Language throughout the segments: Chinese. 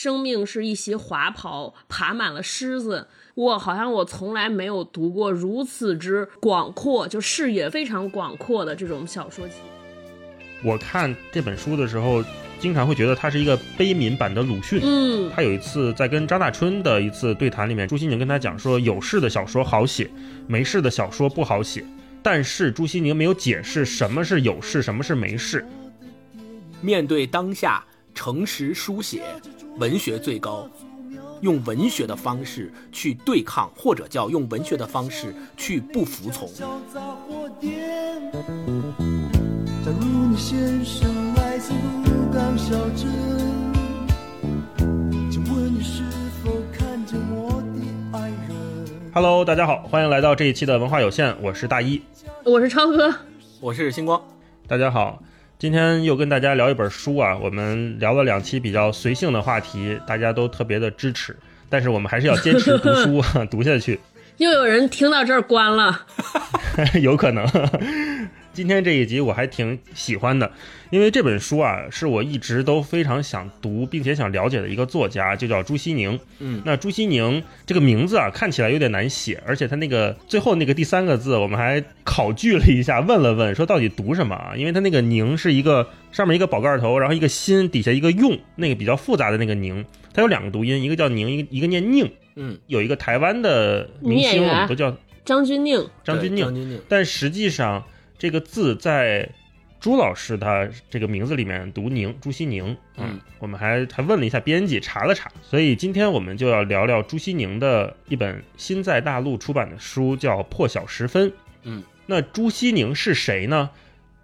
生命是一袭华袍，爬满了虱子。我好像我从来没有读过如此之广阔，就视野非常广阔的这种小说集。我看这本书的时候，经常会觉得它是一个悲悯版的鲁迅。嗯，他有一次在跟张大春的一次对谈里面，朱西宁跟他讲说，有事的小说好写，没事的小说不好写。但是朱西宁没有解释什么是有事，什么是没事。面对当下，诚实书写，文学最高。用文学的方式去对抗，或者叫用文学的方式去不服从。假如你先生来自鹿港小镇，请问你是否看见我的爱人？Hello，大家好，欢迎来到这一期的文化有限，我是大一，我是超哥，我是星光，大家好。今天又跟大家聊一本书啊，我们聊了两期比较随性的话题，大家都特别的支持，但是我们还是要坚持读书 读下去。又有人听到这儿关了，有可能。今天这一集我还挺喜欢的，因为这本书啊是我一直都非常想读并且想了解的一个作家，就叫朱西宁。嗯，那朱西宁这个名字啊看起来有点难写，而且他那个最后那个第三个字，我们还考据了一下，问了问说到底读什么啊？因为他那个宁是一个上面一个宝盖头，然后一个心，底下一个用，那个比较复杂的那个宁，它有两个读音，一个叫宁，一个一个念宁。嗯，有一个台湾的明星，我们都叫张钧甯，张钧甯，但实际上。这个字在朱老师他这个名字里面读宁，朱西宁。嗯，我们还还问了一下编辑，查了查，所以今天我们就要聊聊朱西宁的一本新在大陆出版的书，叫《破晓时分》。嗯，那朱西宁是谁呢？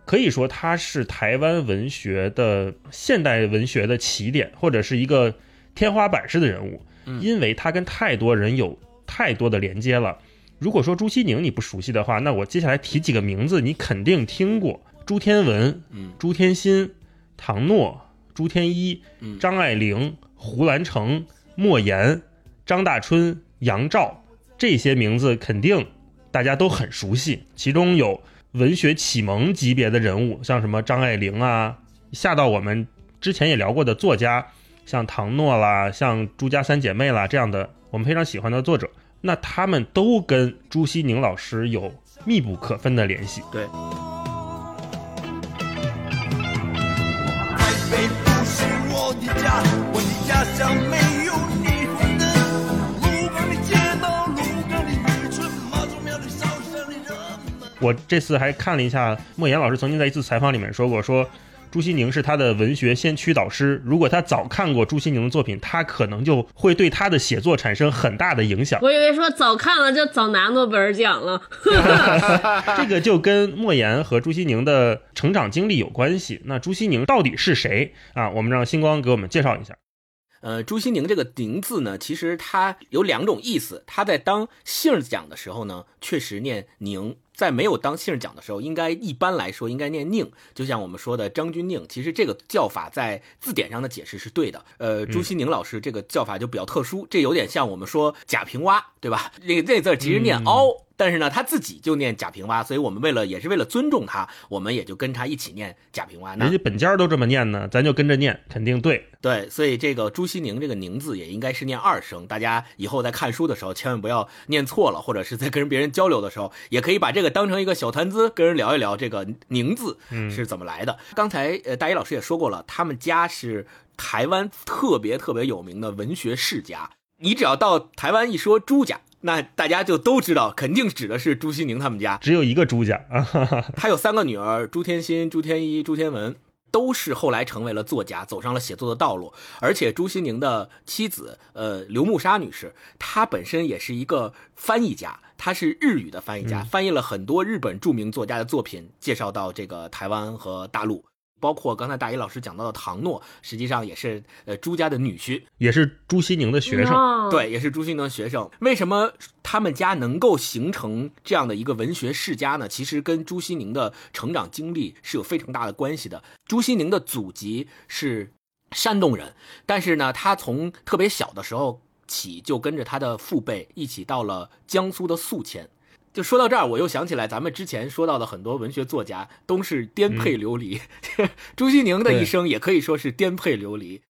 可以说他是台湾文学的现代文学的起点，或者是一个天花板式的人物，因为他跟太多人有太多的连接了。如果说朱西宁你不熟悉的话，那我接下来提几个名字，你肯定听过：朱天文、嗯，朱天心、唐诺、朱天一、嗯，张爱玲、胡兰成、莫言、张大春、杨照，这些名字肯定大家都很熟悉。其中有文学启蒙级别的人物，像什么张爱玲啊，下到我们之前也聊过的作家，像唐诺啦，像朱家三姐妹啦这样的我们非常喜欢的作者。那他们都跟朱西宁老师有密不可分的联系。对。我这次还看了一下莫言老师曾经在一次采访里面说过，说。朱西宁是他的文学先驱导师。如果他早看过朱西宁的作品，他可能就会对他的写作产生很大的影响。我以为说早看了就早拿诺贝尔奖了。这个就跟莫言和朱西宁的成长经历有关系。那朱西宁到底是谁啊？我们让星光给我们介绍一下。呃，朱西宁这个“宁”字呢，其实它有两种意思。他在当姓讲的时候呢，确实念“宁”。在没有当姓讲的时候，应该一般来说应该念宁，就像我们说的张君宁。其实这个叫法在字典上的解释是对的。呃，朱西宁老师这个叫法就比较特殊，这有点像我们说贾平凹，对吧？那个那字其实念凹。但是呢，他自己就念贾平凹，所以我们为了也是为了尊重他，我们也就跟他一起念贾平凹。人家本家都这么念呢，咱就跟着念，肯定对。对，所以这个朱西宁这个宁字也应该是念二声，大家以后在看书的时候千万不要念错了，或者是在跟别人交流的时候，也可以把这个当成一个小谈资，跟人聊一聊这个宁字是怎么来的。刚才呃大一老师也说过了，他们家是台湾特别特别有名的文学世家，你只要到台湾一说朱家。那大家就都知道，肯定指的是朱西宁他们家，只有一个朱家啊，他有三个女儿，朱天心、朱天一、朱天文，都是后来成为了作家，走上了写作的道路。而且朱西宁的妻子，呃，刘慕沙女士，她本身也是一个翻译家，她是日语的翻译家，翻译了很多日本著名作家的作品，介绍到这个台湾和大陆。包括刚才大一老师讲到的唐诺，实际上也是呃朱家的女婿，也是朱西宁的学生，对，也是朱西宁的学生。为什么他们家能够形成这样的一个文学世家呢？其实跟朱西宁的成长经历是有非常大的关系的。朱西宁的祖籍是山东人，但是呢，他从特别小的时候起就跟着他的父辈一起到了江苏的宿迁。就说到这儿，我又想起来咱们之前说到的很多文学作家都是颠沛流离，朱西宁的一生也可以说是颠沛流离。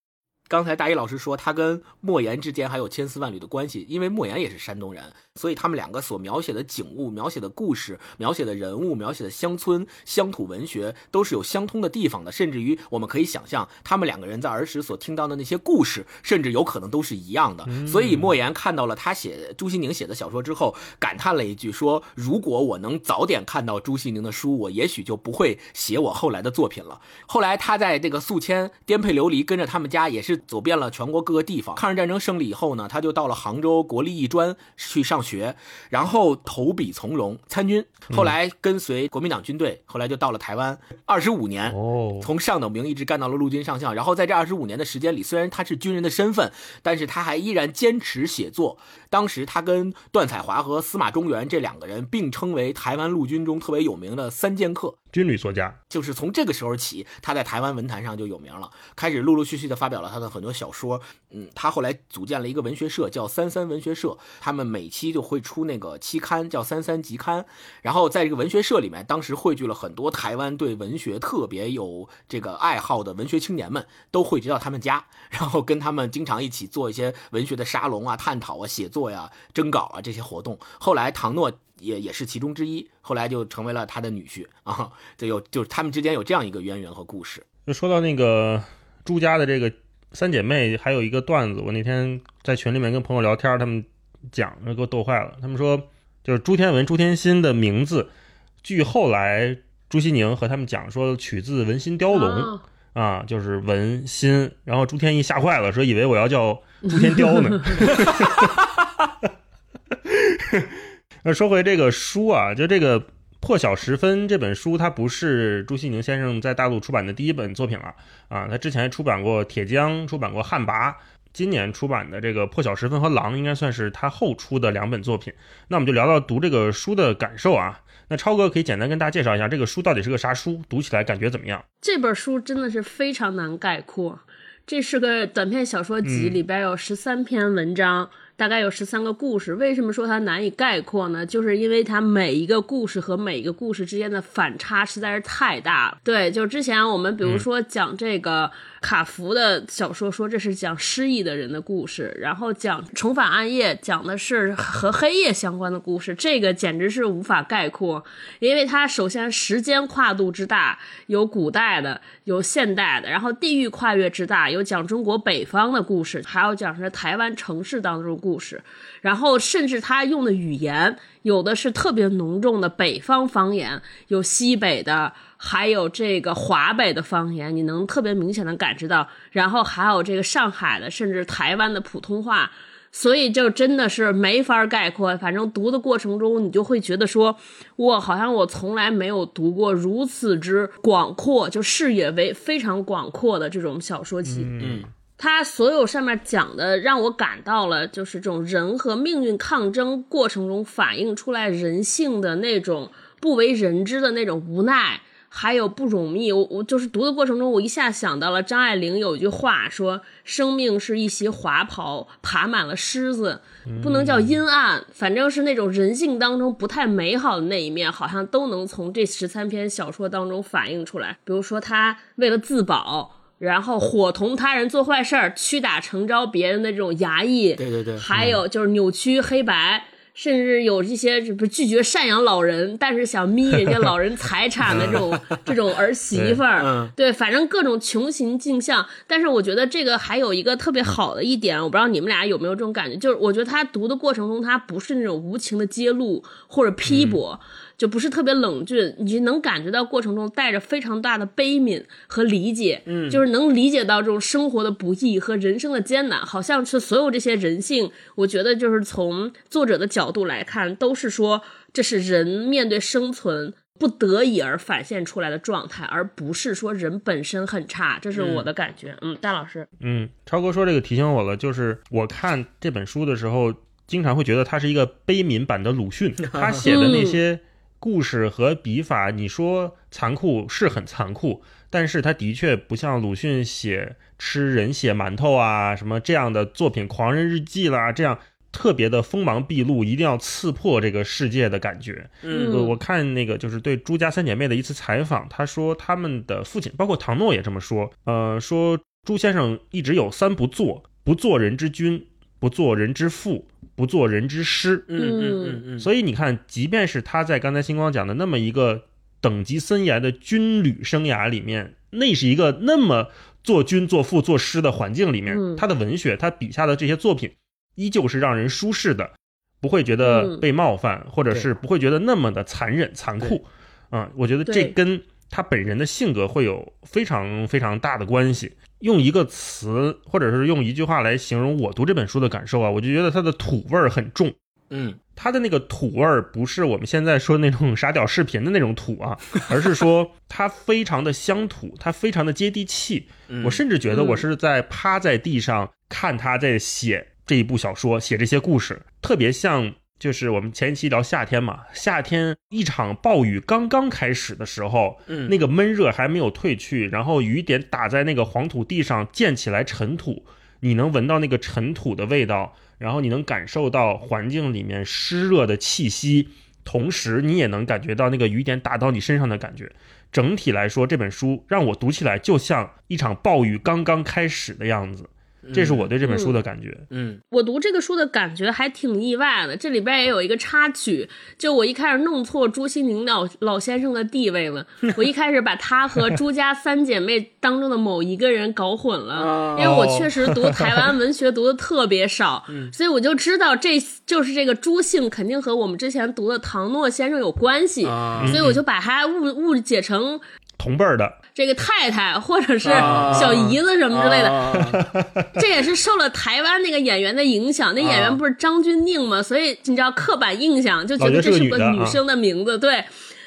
刚才大一老师说他跟莫言之间还有千丝万缕的关系，因为莫言也是山东人，所以他们两个所描写的景物、描写的故事、描写的人物、描写的乡村乡土文学都是有相通的地方的，甚至于我们可以想象，他们两个人在儿时所听到的那些故事，甚至有可能都是一样的。所以莫言看到了他写朱西宁写的小说之后，感叹了一句说：“如果我能早点看到朱西宁的书，我也许就不会写我后来的作品了。”后来他在这个宿迁颠沛流离，跟着他们家也是走遍了全国各个地方。抗日战争胜利以后呢，他就到了杭州国立艺专去上学，然后投笔从戎参军。后来跟随国民党军队，后来就到了台湾，二十五年，哦，从上等兵一直干到了陆军上校。然后在这二十五年的时间里，虽然他是军人的身份，但是他还依然坚持写作。当时他跟段彩华和司马中原这两个人并称为台湾陆军中特别有名的三剑客。军旅作家，就是从这个时候起，他在台湾文坛上就有名了，开始陆陆续续的发表了他的很多小说。嗯，他后来组建了一个文学社，叫三三文学社，他们每期就会出那个期刊，叫三三集刊。然后在这个文学社里面，当时汇聚了很多台湾对文学特别有这个爱好的文学青年们，都汇集到他们家，然后跟他们经常一起做一些文学的沙龙啊、探讨啊、写作呀、征稿啊这些活动。后来唐诺。也也是其中之一，后来就成为了他的女婿啊，这有就是他们之间有这样一个渊源和故事。就说到那个朱家的这个三姐妹，还有一个段子，我那天在群里面跟朋友聊天，他们讲，给我逗坏了。他们说，就是朱天文、朱天心的名字，据后来朱西宁和他们讲说，取自文心雕龙啊，就是文心。然后朱天一吓坏了，说以为我要叫朱天雕呢。那说回这个书啊，就这个《破晓时分》这本书，它不是朱西宁先生在大陆出版的第一本作品了啊。他之前出版过《铁江》，出版过《旱魃》，今年出版的这个《破晓时分》和《狼》，应该算是他后出的两本作品。那我们就聊聊读这个书的感受啊。那超哥可以简单跟大家介绍一下这个书到底是个啥书，读起来感觉怎么样？这本书真的是非常难概括，这是个短篇小说集，里边有十三篇文章。大概有十三个故事，为什么说它难以概括呢？就是因为它每一个故事和每一个故事之间的反差实在是太大了。对，就之前我们比如说讲这个卡福的小说，说这是讲失忆的人的故事，然后讲重返暗夜，讲的是和黑夜相关的故事，这个简直是无法概括，因为它首先时间跨度之大，有古代的，有现代的，然后地域跨越之大，有讲中国北方的故事，还有讲是台湾城市当中。故事，然后甚至他用的语言有的是特别浓重的北方方言，有西北的，还有这个华北的方言，你能特别明显的感知到。然后还有这个上海的，甚至台湾的普通话，所以就真的是没法概括。反正读的过程中，你就会觉得说，我好像我从来没有读过如此之广阔，就视野为非常广阔的这种小说集。嗯。他所有上面讲的，让我感到了，就是这种人和命运抗争过程中反映出来人性的那种不为人知的那种无奈，还有不容易。我我就是读的过程中，我一下想到了张爱玲有一句话说：“生命是一袭华袍，爬满了虱子，不能叫阴暗，反正是那种人性当中不太美好的那一面，好像都能从这十三篇小说当中反映出来。比如说，他为了自保。”然后伙同他人做坏事儿，屈打成招别人的这种衙役，对对对，还有就是扭曲黑白，甚至有这些不拒绝赡养老人，但是想眯人家老人财产的这种 这种儿媳妇儿，对，反正各种穷形尽相。但是我觉得这个还有一个特别好的一点，我不知道你们俩有没有这种感觉，就是我觉得他读的过程中，他不是那种无情的揭露或者批驳。就不是特别冷峻，你能感觉到过程中带着非常大的悲悯和理解，嗯，就是能理解到这种生活的不易和人生的艰难，好像是所有这些人性，我觉得就是从作者的角度来看，都是说这是人面对生存不得已而反现出来的状态，而不是说人本身很差，这是我的感觉。嗯，大老师，嗯，超哥说这个提醒我了，就是我看这本书的时候，经常会觉得他是一个悲悯版的鲁迅，他写的那些。故事和笔法，你说残酷是很残酷，但是他的确不像鲁迅写吃人血馒头啊什么这样的作品，《狂人日记》啦，这样特别的锋芒毕露，一定要刺破这个世界的感觉。嗯，我看那个就是对朱家三姐妹的一次采访，她说他们的父亲，包括唐诺也这么说，呃，说朱先生一直有三不做：不做人之君，不做人之父，不做人之师。嗯嗯嗯嗯，所以你看，即便是他在刚才星光讲的那么一个等级森严的军旅生涯里面，那是一个那么做君、做父、做师的环境里面，嗯他的文学，他笔下的这些作品，依旧是让人舒适的，不会觉得嗯被冒犯，或者是不会觉得那么的残忍、残酷。啊、我觉得这跟他本人的性格会有非常非常大的关系。用一个词，或者是用一句话来形容我读这本书的感受啊，我就觉得它的土味儿很重。嗯它的那个土味儿不是我们现在说那种傻屌视频的那种土啊，而是说它非常的乡土，它非常的接地气。嗯，我甚至觉得嗯我是在趴在地上看他在写这一部小说，写这些故事，特别像就是我们前一期聊夏天嘛，夏天一场暴雨刚刚开始的时候，嗯那个闷热还没有退去，然后雨点打在那个黄土地上溅起来尘土，你能闻到那个尘土的味道，然后你能感受到环境里面湿热的气息，同时你也能感觉到那个雨点打到你身上的感觉。整体来说，这本书让我读起来就像一场暴雨刚刚开始的样子，这是我对这本书的感觉。嗯我读这个书的感觉还挺意外的，这里边也有一个插曲，就我一开始弄错朱西宁老老先生的地位了，我一开始把他和朱家三姐妹当中的某一个人搞混了，哦因为我确实读台湾文学读的特别少，所以我就知道这就是这个朱姓肯定和我们之前读的唐诺先生有关系，啊所以我就把他误误解成同辈儿的，这个太太或者是啊小姨子什么之类的，的，这也是受了台湾那个演员的影响，那演员不是张钧甯吗？所以你知道刻板印象就觉得这是个女生的名字。对，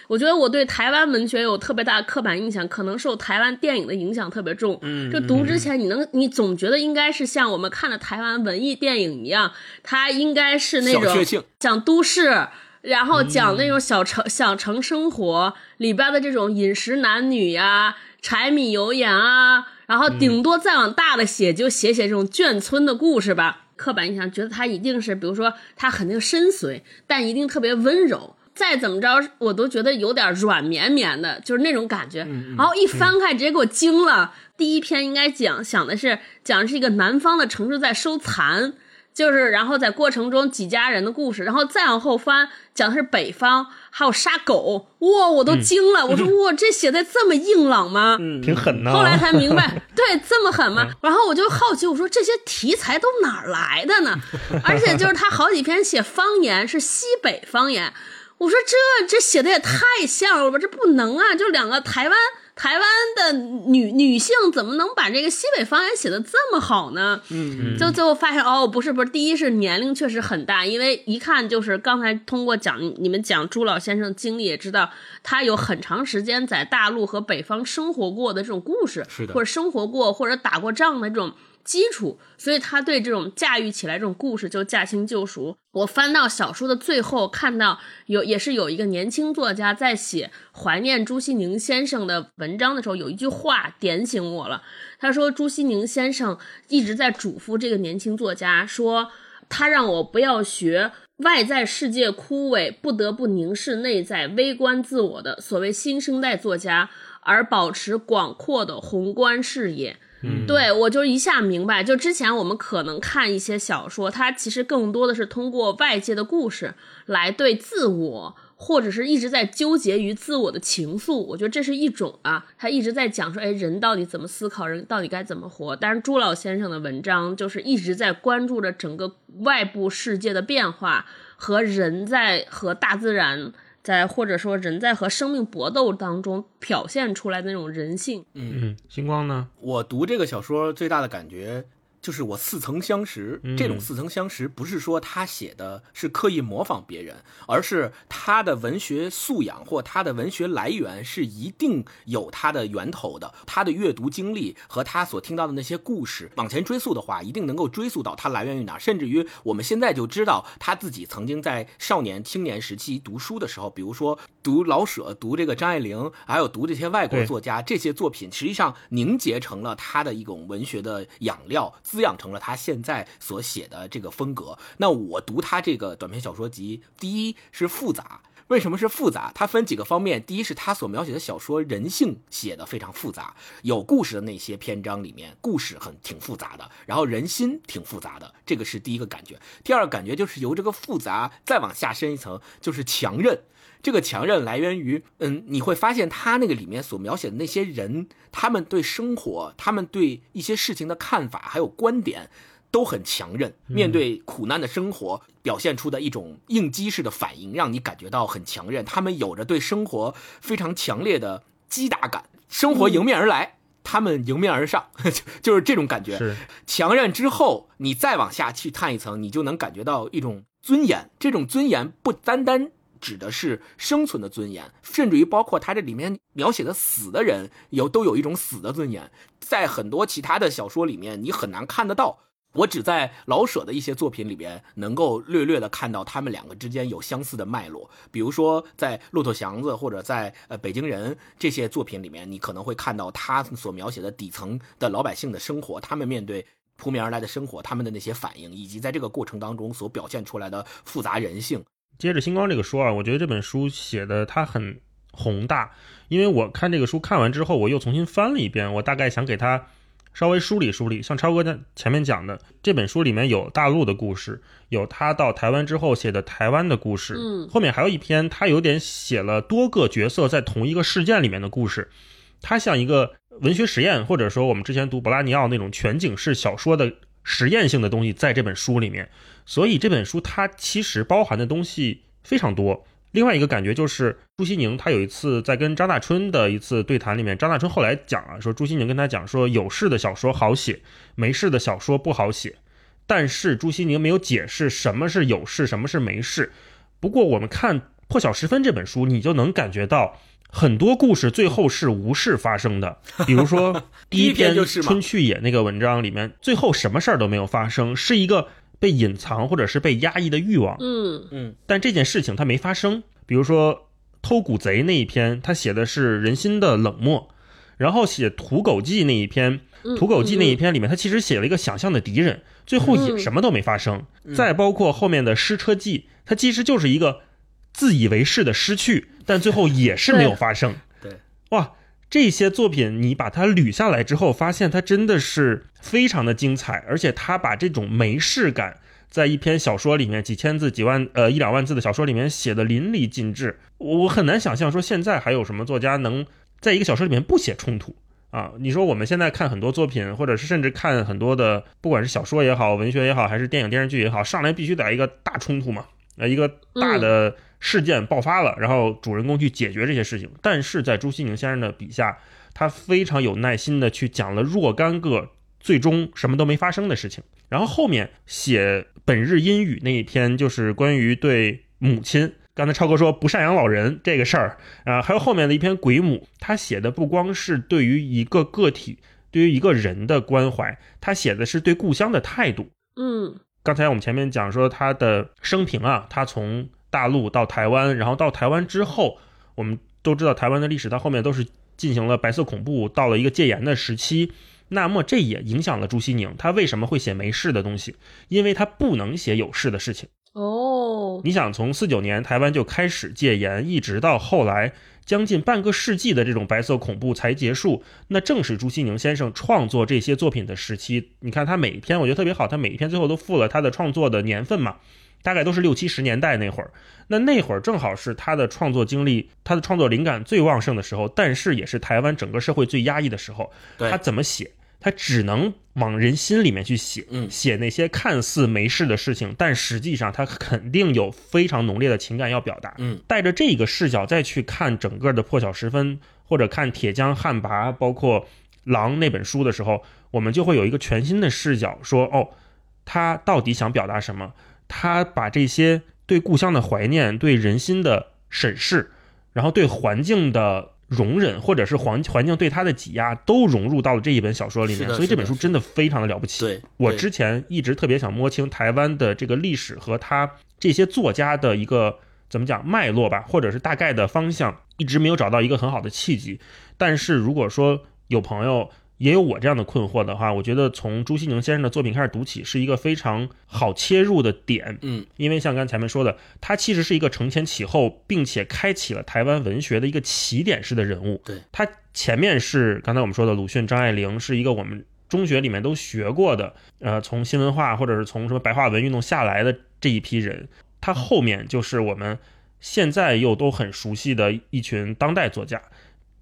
我觉得我对台湾文学有特别大的刻板印象，可能受台湾电影的影响特别重。嗯就读之前，你能你总觉得应该是像我们看的台湾文艺电影一样，它应该是那种小确幸讲都市。然后讲那种小城、小城生活里边的这种饮食男女呀、柴米油盐啊，然后顶多再往大了写，就写写这种眷村的故事吧。刻板印象觉得他一定是，比如说他肯定深邃，但一定特别温柔。再怎么着，我都觉得有点软绵绵的，就是那种感觉。然后一翻开，直接给我惊了。第一篇应该讲想的是讲的是一个南方的城市在收残，就是然后在过程中几家人的故事，然后再往后翻讲的是北方，还有杀狗，哇，我都惊了，我说 哇，这写的这么硬朗吗？嗯挺狠的啊。后来才明白，对，这么狠吗？然后我就好奇，我说这些题材都哪儿来的呢？而且就是他好几篇写方言是西北方言，我说这这写的也太像了吧，这不能啊！就两个台湾台湾的女女性怎么能把这个西北方言写的这么好呢？嗯就最后发现哦，不是不是，第一是年龄确实很大，因为一看就是刚才通过讲你们讲朱老先生的经历，也知道他有很长时间在大陆和北方生活过的这种故事，是的或者生活过或者打过仗的这种基础，所以他对这种驾驭起来这种故事就驾轻就熟。我翻到小说的最后，看到有也是有一个年轻作家在写怀念朱西宁先生的文章的时候，有一句话点醒我了。他说朱西宁先生一直在嘱咐这个年轻作家说，他让我不要学外在世界枯萎，不得不凝视内在，微观自我的所谓新生代作家，而保持广阔的宏观视野。对我就一下明白，就之前我们可能看一些小说，它其实更多的是通过外界的故事来对自我，或者是一直在纠结于自我的情愫。我觉得这是一种啊，他一直在讲说，哎，人到底怎么思考，人到底该怎么活。但是朱老先生的文章就是一直在关注着整个外部世界的变化和人在和大自然。在或者说人在和生命搏斗当中表现出来的那种人性，嗯，星光呢？我读这个小说最大的感觉就是我似曾相识。嗯这种似曾相识不是说他写的是刻意模仿别人，而是他的文学素养或他的文学来源是一定有他的源头的。他的阅读经历和他所听到的那些故事往前追溯的话，一定能够追溯到他来源于哪儿，甚至于我们现在就知道他自己曾经在少年、青年时期读书的时候，比如说读老舍、读这个张爱玲，还有读这些外国作家，这些作品实际上凝结成了他的一种文学的养料，滋养成了他现在所写的这个风格。那我读他这个短篇小说集，第一是复杂。为什么是复杂？它分几个方面。第一是他所描写的小说人性写的非常复杂，有故事的那些篇章里面，故事很挺复杂的，然后人心挺复杂的，这个是第一个感觉。第二个感觉就是由这个复杂再往下深一层，就是强韧。这个强韧来源于，嗯，你会发现他那个里面所描写的那些人，他们对生活，他们对一些事情的看法还有观点。都很强韧，面对苦难的生活，表现出的一种应激式的反应，让你感觉到很强韧。他们有着对生活非常强烈的击打感，生活迎面而来，他们迎面而上，就是这种感觉。强韧之后，你再往下去探一层，你就能感觉到一种尊严。这种尊严不单单指的是生存的尊严，甚至于包括他这里面描写的死的人，有都有一种死的尊严。在很多其他的小说里面，你很难看得到。我只在老舍的一些作品里边能够略略的看到他们两个之间有相似的脉络，比如说在《骆驼祥子》或者在呃《北京人》这些作品里面，你可能会看到他所描写的底层的老百姓的生活，他们面对扑面而来的生活，他们的那些反应，以及在这个过程当中所表现出来的复杂人性。接着星光这个说啊，我觉得这本书写的它很宏大，因为我看这个书看完之后，我又重新翻了一遍，我大概想给它。稍微梳理梳理，像超哥在前面讲的这本书里面有大陆的故事，有他到台湾之后写的台湾的故事，嗯，后面还有一篇他有点写了多个角色在同一个事件里面的故事，它像一个文学实验，或者说我们之前读博拉尼奥那种全景式小说的实验性的东西在这本书里面，所以这本书它其实包含的东西非常多。另外一个感觉就是，朱西宁他有一次在跟张大春的一次对谈里面，张大春后来讲了，说朱西宁跟他讲说，有事的小说好写，没事的小说不好写。但是朱西宁没有解释什么是有事，什么是没事。不过我们看《破晓时分》这本书，你就能感觉到很多故事最后是无事发生的。比如说 第一篇《春去也》那个文章里面，最后什么事儿都没有发生，是一个。被隐藏或者是被压抑的欲望，嗯嗯，但这件事情它没发生。比如说偷古贼那一篇，他写的是人心的冷漠；然后写土狗记那一篇，土狗记那一篇里面，他其实写了一个想象的敌人，最后也什么都没发生。再包括后面的失车记，它其实就是一个自以为是的失去，但最后也是没有发生。对，哇。这些作品你把它捋下来之后，发现它真的是非常的精彩，而且他把这种没事感在一篇小说里面几千字、几万呃一两万字的小说里面写的淋漓尽致。我我很难想象说现在还有什么作家能在一个小说里面不写冲突啊？你说我们现在看很多作品，或者是甚至看很多的，不管是小说也好、文学也好，还是电影电视剧也好，上来必须得一个大冲突嘛，呃，一个大的。事件爆发了，然后主人公去解决这些事情。但是在朱西宁先生的笔下，他非常有耐心的去讲了若干个最终什么都没发生的事情。然后后面写本日阴雨那一篇，就是关于对母亲，刚才超哥说不赡养老人这个事儿啊，还有后面的一篇鬼母，他写的不光是对于一个个体，对于一个人的关怀，他写的是对故乡的态度。嗯，刚才我们前面讲说他的生平啊，他从。大陆到台湾，然后到台湾之后，我们都知道台湾的历史，它后面都是进行了白色恐怖，到了一个戒严的时期。那么这也影响了朱西宁，他为什么会写没事的东西？因为他不能写有事的事情。哦，你想从四九年台湾就开始戒严，一直到后来将近半个世纪的这种白色恐怖才结束，那正是朱西宁先生创作这些作品的时期。你看他每一篇，我觉得特别好，他每一篇最后都附了他的创作的年份嘛。大概都是六七十年代那会儿，那那会儿正好是他的创作经历、他的创作灵感最旺盛的时候，但是也是台湾整个社会最压抑的时候。他怎么写？他只能往人心里面去写，写那些看似没事的事情，但实际上他肯定有非常浓烈的情感要表达。嗯，带着这个视角再去看整个的破晓时分，或者看铁匠旱魃，包括狼那本书的时候，我们就会有一个全新的视角，说哦，他到底想表达什么？他把这些对故乡的怀念、对人心的审视，然后对环境的容忍，或者是环环境对他的挤压，都融入到了这一本小说里面。所以这本书真的非常的了不起。对我之前一直特别想摸清台湾的这个历史和他这些作家的一个怎么讲脉络吧，或者是大概的方向，一直没有找到一个很好的契机。但是如果说有朋友也有我这样的困惑的话，我觉得从朱西宁先生的作品开始读起是一个非常好切入的点。嗯，因为像刚才前面说的，他其实是一个承前启后，并且开启了台湾文学的一个起点式的人物。对，他前面是刚才我们说的鲁迅、张爱玲，是一个我们中学里面都学过的，呃，从新文化或者是从什么白话文运动下来的这一批人。他后面就是我们现在又都很熟悉的一群当代作家，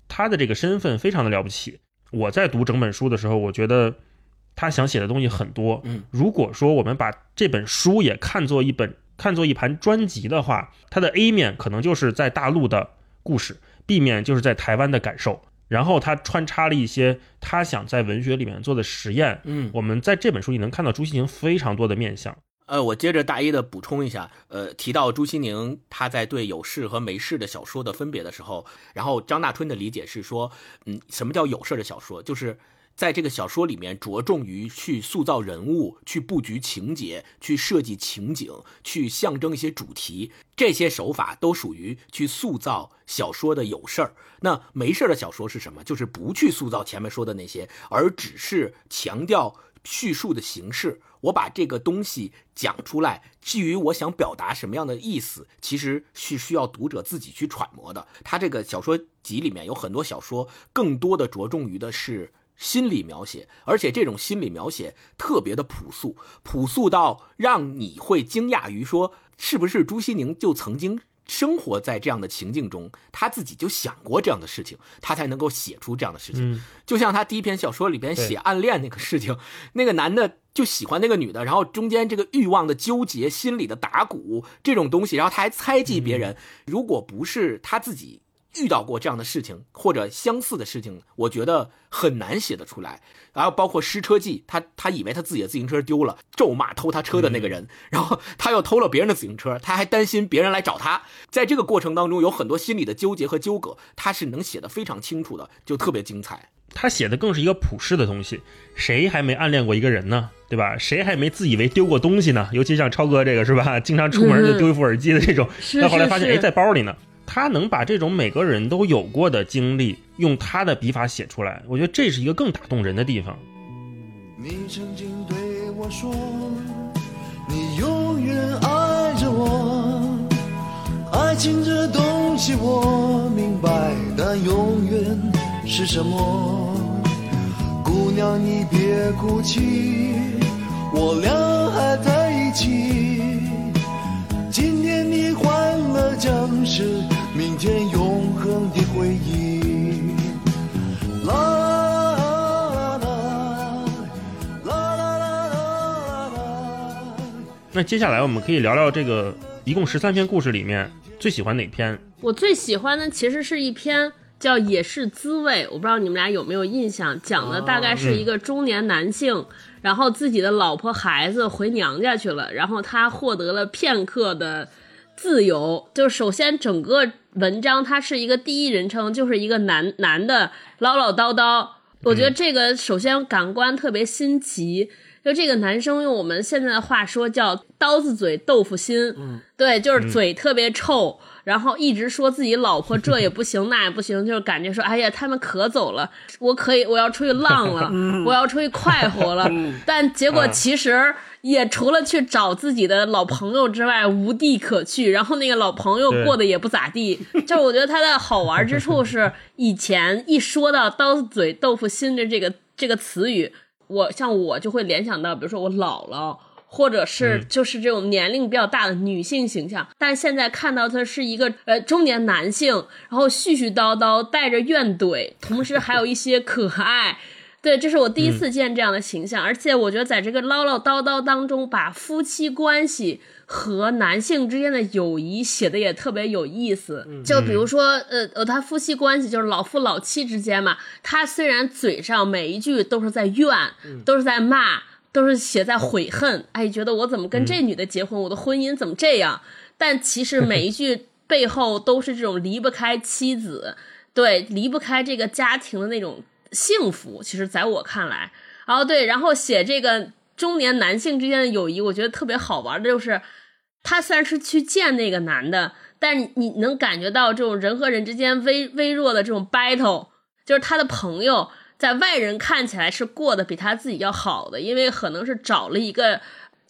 他的这个身份非常的了不起。我在读整本书的时候，我觉得他想写的东西很多。嗯，如果说我们把这本书也看作一本看作一盘专辑的话，它的 A 面可能就是在大陆的故事，B 面就是在台湾的感受，然后他穿插了一些他想在文学里面做的实验。嗯，我们在这本书里能看到朱西宁非常多的面相。呃，我接着大一的补充一下，呃，提到朱西宁他在对有事和没事的小说的分别的时候，然后张大春的理解是说，嗯，什么叫有事的小说？就是在这个小说里面着重于去塑造人物、去布局情节、去设计情景、去象征一些主题，这些手法都属于去塑造小说的有事儿。那没事的小说是什么？就是不去塑造前面说的那些，而只是强调。叙述的形式，我把这个东西讲出来，至于我想表达什么样的意思，其实是需要读者自己去揣摩的。他这个小说集里面有很多小说，更多的着重于的是心理描写，而且这种心理描写特别的朴素，朴素到让你会惊讶于说，是不是朱西宁就曾经。生活在这样的情境中，他自己就想过这样的事情，他才能够写出这样的事情。就像他第一篇小说里边写暗恋那个事情，那个男的就喜欢那个女的，然后中间这个欲望的纠结、心理的打鼓这种东西，然后他还猜忌别人。如果不是他自己。遇到过这样的事情或者相似的事情，我觉得很难写得出来。然后包括失车记，他他以为他自己的自行车丢了，咒骂偷他车的那个人，然后他又偷了别人的自行车，他还担心别人来找他。在这个过程当中，有很多心理的纠结和纠葛，他是能写得非常清楚的，就特别精彩。他写的更是一个普世的东西，谁还没暗恋过一个人呢？对吧？谁还没自以为丢过东西呢？尤其像超哥这个是吧？经常出门就丢一副耳机的这种，到后来发现哎，在包里呢。他能把这种每个人都有过的经历，用他的笔法写出来，我觉得这是一个更打动人的地方。你曾经对我说，你永远爱着我，爱情这东西我明白，但永远是什么？姑娘你别哭泣，我俩还在一起。今天你欢乐将是。明天永恒的回忆。啦啦啦啦啦啦啦。那接下来我们可以聊聊这个一共十三篇故事里面最喜欢哪篇？我最喜欢的其实是一篇叫《也是滋味》，我不知道你们俩有没有印象？讲的大概是一个中年男性，然后自己的老婆孩子回娘家去了，然后他获得了片刻的。自由，就首先整个文章它是一个第一人称，就是一个男男的唠唠叨叨。我觉得这个首先感官特别新奇，就这个男生用我们现在的话说叫刀子嘴豆腐心，嗯，对，就是嘴特别臭。然后一直说自己老婆这也不行 那也不行，就是感觉说，哎呀，他们可走了，我可以我要出去浪了，我要出去快活了。但结果其实也除了去找自己的老朋友之外无地可去。然后那个老朋友过得也不咋地。就我觉得他的好玩之处是，以前一说到刀子嘴豆腐心的这个这个词语，我像我就会联想到，比如说我姥姥。或者是就是这种年龄比较大的女性形象，但现在看到他是一个呃中年男性，然后絮絮叨叨带着怨怼，同时还有一些可爱，对，这是我第一次见这样的形象，而且我觉得在这个唠唠叨叨当中，把夫妻关系和男性之间的友谊写的也特别有意思，就比如说呃呃，他夫妻关系就是老夫老妻之间嘛，他虽然嘴上每一句都是在怨，都是在骂。都是写在悔恨，哎，觉得我怎么跟这女的结婚，我的婚姻怎么这样？但其实每一句背后都是这种离不开妻子，对，离不开这个家庭的那种幸福。其实，在我看来，然后对，然后写这个中年男性之间的友谊，我觉得特别好玩的就是，他虽然是去见那个男的，但你你能感觉到这种人和人之间微微弱的这种 battle，就是他的朋友。在外人看起来是过得比他自己要好的，因为可能是找了一个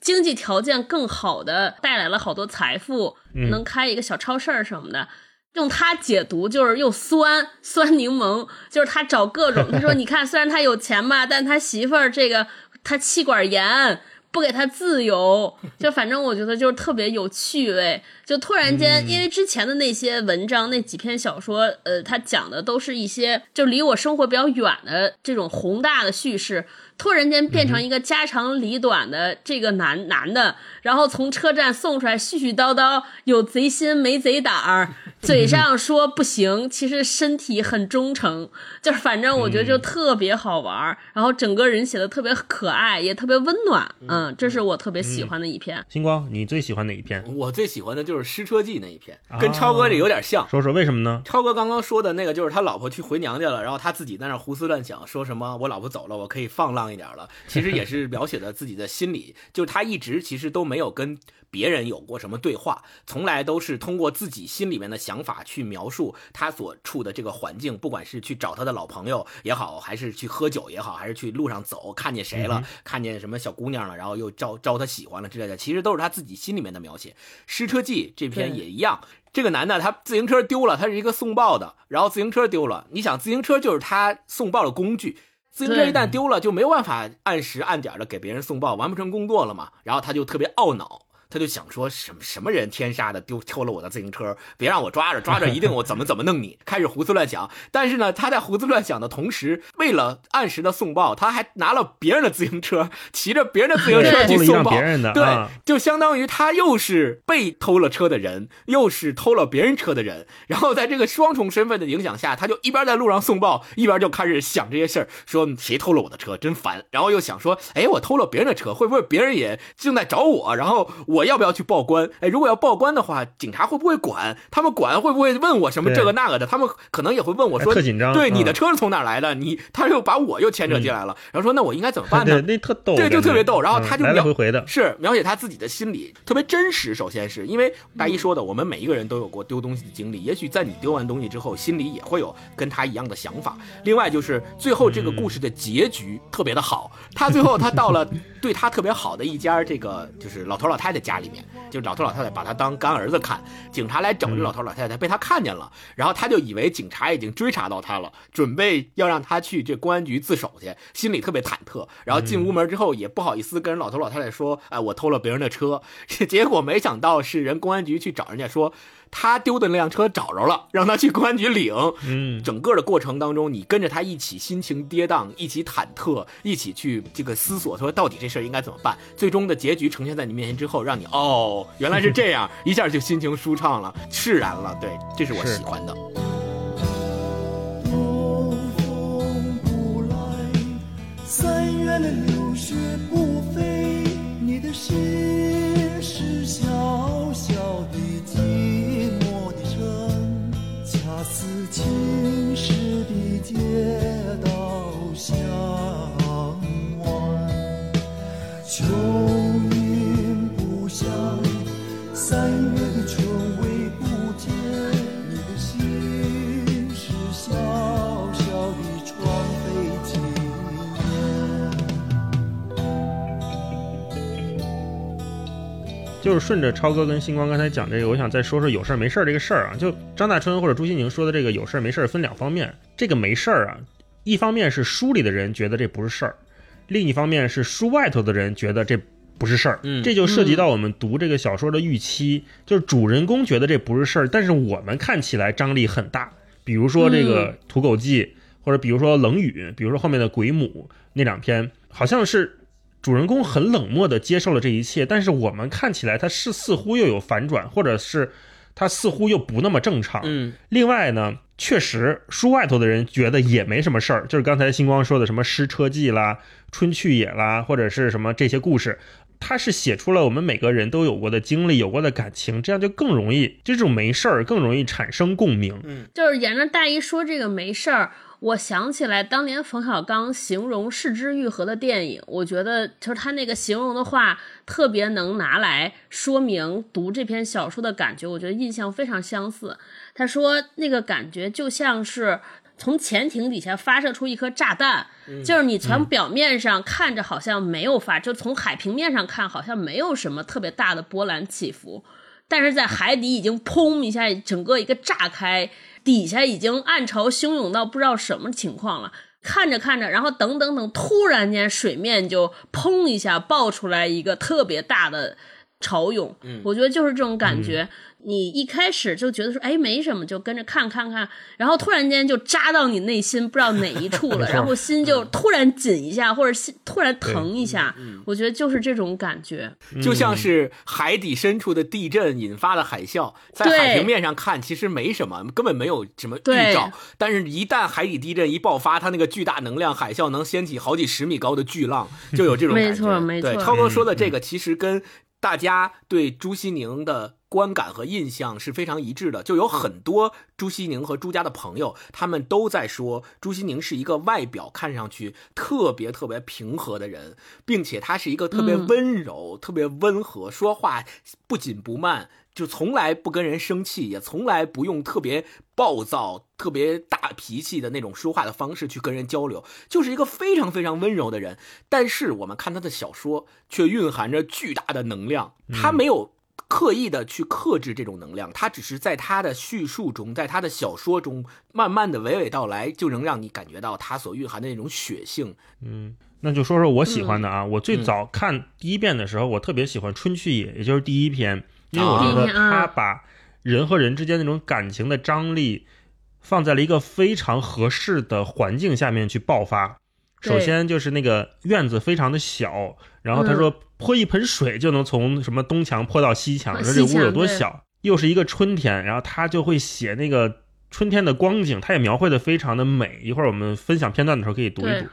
经济条件更好的，带来了好多财富，能开一个小超市儿什么的。用他解读就是又酸 酸柠檬，就是他找各种他说 你看虽然他有钱吧，但他媳妇儿这个他气管炎。不给他自由，就反正我觉得就是特别有趣味。就突然间，因为之前的那些文章、那几篇小说，呃，他讲的都是一些就离我生活比较远的这种宏大的叙事，突然间变成一个家长里短的这个男男的，然后从车站送出来，絮絮叨叨，有贼心没贼胆儿，嘴上说不行，其实身体很忠诚，就是反正我觉得就特别好玩儿，然后整个人写的特别可爱，也特别温暖，嗯，这是我特别喜欢的一篇。星光，你最喜欢哪一篇？我最喜欢的就是《失车记》那一篇，跟超哥这有点像。说说为什么呢？超哥刚刚说的那个就是他老婆去回娘家了，然后他自己在那胡思乱想，说什么我老婆走了，我可以放浪一点了。其实也是描写的自己的心理，就是他一直其实都没有跟别人有过什么对话，从来都是通过自己心里面的想法去描述他所处的这个环境，不管是去找他的老朋友也好，还是去喝酒也好，还是去路上走看见谁了，看见什么小姑娘了，然后又招招他喜欢了之类的，其实都是他自己心里面的描写。《失车记》这篇也一样。这个男的他自行车丢了，他是一个送报的，然后自行车丢了，你想自行车就是他送报的工具，自行车一旦丢了就没有办法按时按点的给别人送报，完不成工作了嘛，然后他就特别懊恼。他就想说什么什么人天杀的丢偷了我的自行车，别让我抓着，抓着一定我怎么怎么弄你。开始胡思乱想，但是呢，他在胡思乱想的同时，为了按时的送报，他还拿了别人的自行车，骑着别人的自行车去送报。对，就相当于他又是被偷了车的人，又是偷了别人车的人。然后在这个双重身份的影响下，他就一边在路上送报，一边就开始想这些事儿，说谁偷了我的车，真烦。然后又想说，哎，我偷了别人的车，会不会别人也正在找我？然后我。要不要去报官？哎，如果要报官的话，警察会不会管？他们管会不会问我什么这个那个的？他们可能也会问我说，特紧张。对，你的车是从哪来的？你他又把我又牵扯进来了，然后说那我应该怎么办呢？那特逗，对，就特别逗。然后他就来来回回的，是描写他自己的心理，特别真实。首先是因为大一说的，我们每一个人都有过丢东西的经历，也许在你丢完东西之后，心里也会有跟他一样的想法。另外就是最后这个故事的结局特别的好，他最后他到了对他特别好的一家这个就是老头老太太家里面。就老头老太太把他当干儿子看，警察来整这老头老太太，被他看见了，然后他就以为警察已经追查到他了，准备要让他去这公安局自首去，心里特别忐忑。然后进屋门之后也不好意思跟人老头老太太说，哎，我偷了别人的车。结果没想到是人公安局去找人家说。他丢的那辆车找着了，让他去公安局领。嗯，整个的过程当中，你跟着他一起心情跌宕，一起忐忑，一起去这个思索，说到底这事儿应该怎么办？最终的结局呈现在你面前之后，让你哦，原来是这样，一下就心情舒畅了，释然了。对，这是我喜欢的。三月的流雪不飞，你的心是小小的。道向晚，秋云不响，三月的春未不见，你的心是小小的窗飞青就是顺着超哥跟星光刚才讲这个，我想再说说有事儿没事儿这个事儿啊。就张大春或者朱西宁说的这个有事儿没事儿分两方面。这个没事儿啊，一方面是书里的人觉得这不是事儿，另一方面是书外头的人觉得这不是事儿。嗯，这就涉及到我们读这个小说的预期，就是主人公觉得这不是事儿，但是我们看起来张力很大。比如说这个《土狗记》，或者比如说《冷雨》，比如说后面的《鬼母》那两篇，好像是。主人公很冷漠的接受了这一切，但是我们看起来他是似乎又有反转，或者是他似乎又不那么正常。嗯，另外呢，确实书外头的人觉得也没什么事儿，就是刚才星光说的什么失车记啦、春去也啦，或者是什么这些故事，他是写出了我们每个人都有过的经历、有过的感情，这样就更容易，就这种没事儿更容易产生共鸣。嗯，就是沿着大一说这个没事儿。我想起来，当年冯小刚形容视之愈合的电影，我觉得就是他那个形容的话，特别能拿来说明读这篇小说的感觉。我觉得印象非常相似。他说那个感觉就像是从潜艇底下发射出一颗炸弹，嗯就是你从表面上看着好像没有发，就从海平面上看好像没有什么特别大的波澜起伏，但是在海底已经砰一下，整个一个炸开，底下已经暗潮汹涌到不知道什么情况了。看着看着，然后等等等，突然间水面就砰一下爆出来一个特别大的潮涌。嗯我觉得就是这种感觉。你一开始就觉得说，哎，没什么，就跟着看看看，然后突然间就扎到你内心不知道哪一处了，然后心就突然紧一下，或者心突然疼一下。我觉得就是这种感觉。就像是海底深处的地震引发的海啸，在海平面上看其实没什么，根本没有什么预对兆。但是，一旦海底地震一爆发，它那个巨大能量海啸能掀起好几十米高的巨浪，就有这种感觉。没错没错对，超哥说的这个其实跟大家对朱西宁的观感和印象是非常一致的，就有很多朱熙宁和朱家的朋友，他们都在说朱熙宁是一个外表看上去特别特别平和的人，并且他是一个特别嗯温柔、特别温和，说话不紧不慢，就从来不跟人生气，也从来不用特别暴躁、特别大脾气的那种说话的方式去跟人交流，就是一个非常非常温柔的人。但是我们看他的小说，却蕴含着巨大的能量，他没有。刻意的去克制这种能量，他只是在他的叙述中，在他的小说中，慢慢的娓娓道来，就能让你感觉到他所蕴含的那种血性。嗯，那就说说我喜欢的啊。我嗯最早看第一遍的时候，我特别喜欢《春去也》，也就是第一篇，因为我觉得第一篇啊他把人和人之间那种感情的张力放在了一个非常合适的环境下面去爆发。首先就是那个院子非常的小，然后他说泼一盆水就能从什么东墙泼到西墙，嗯说这屋有多小，又是一个春天，然后他就会写那个春天的光景，他也描绘的非常的美。一会儿我们分享片段的时候可以读一读。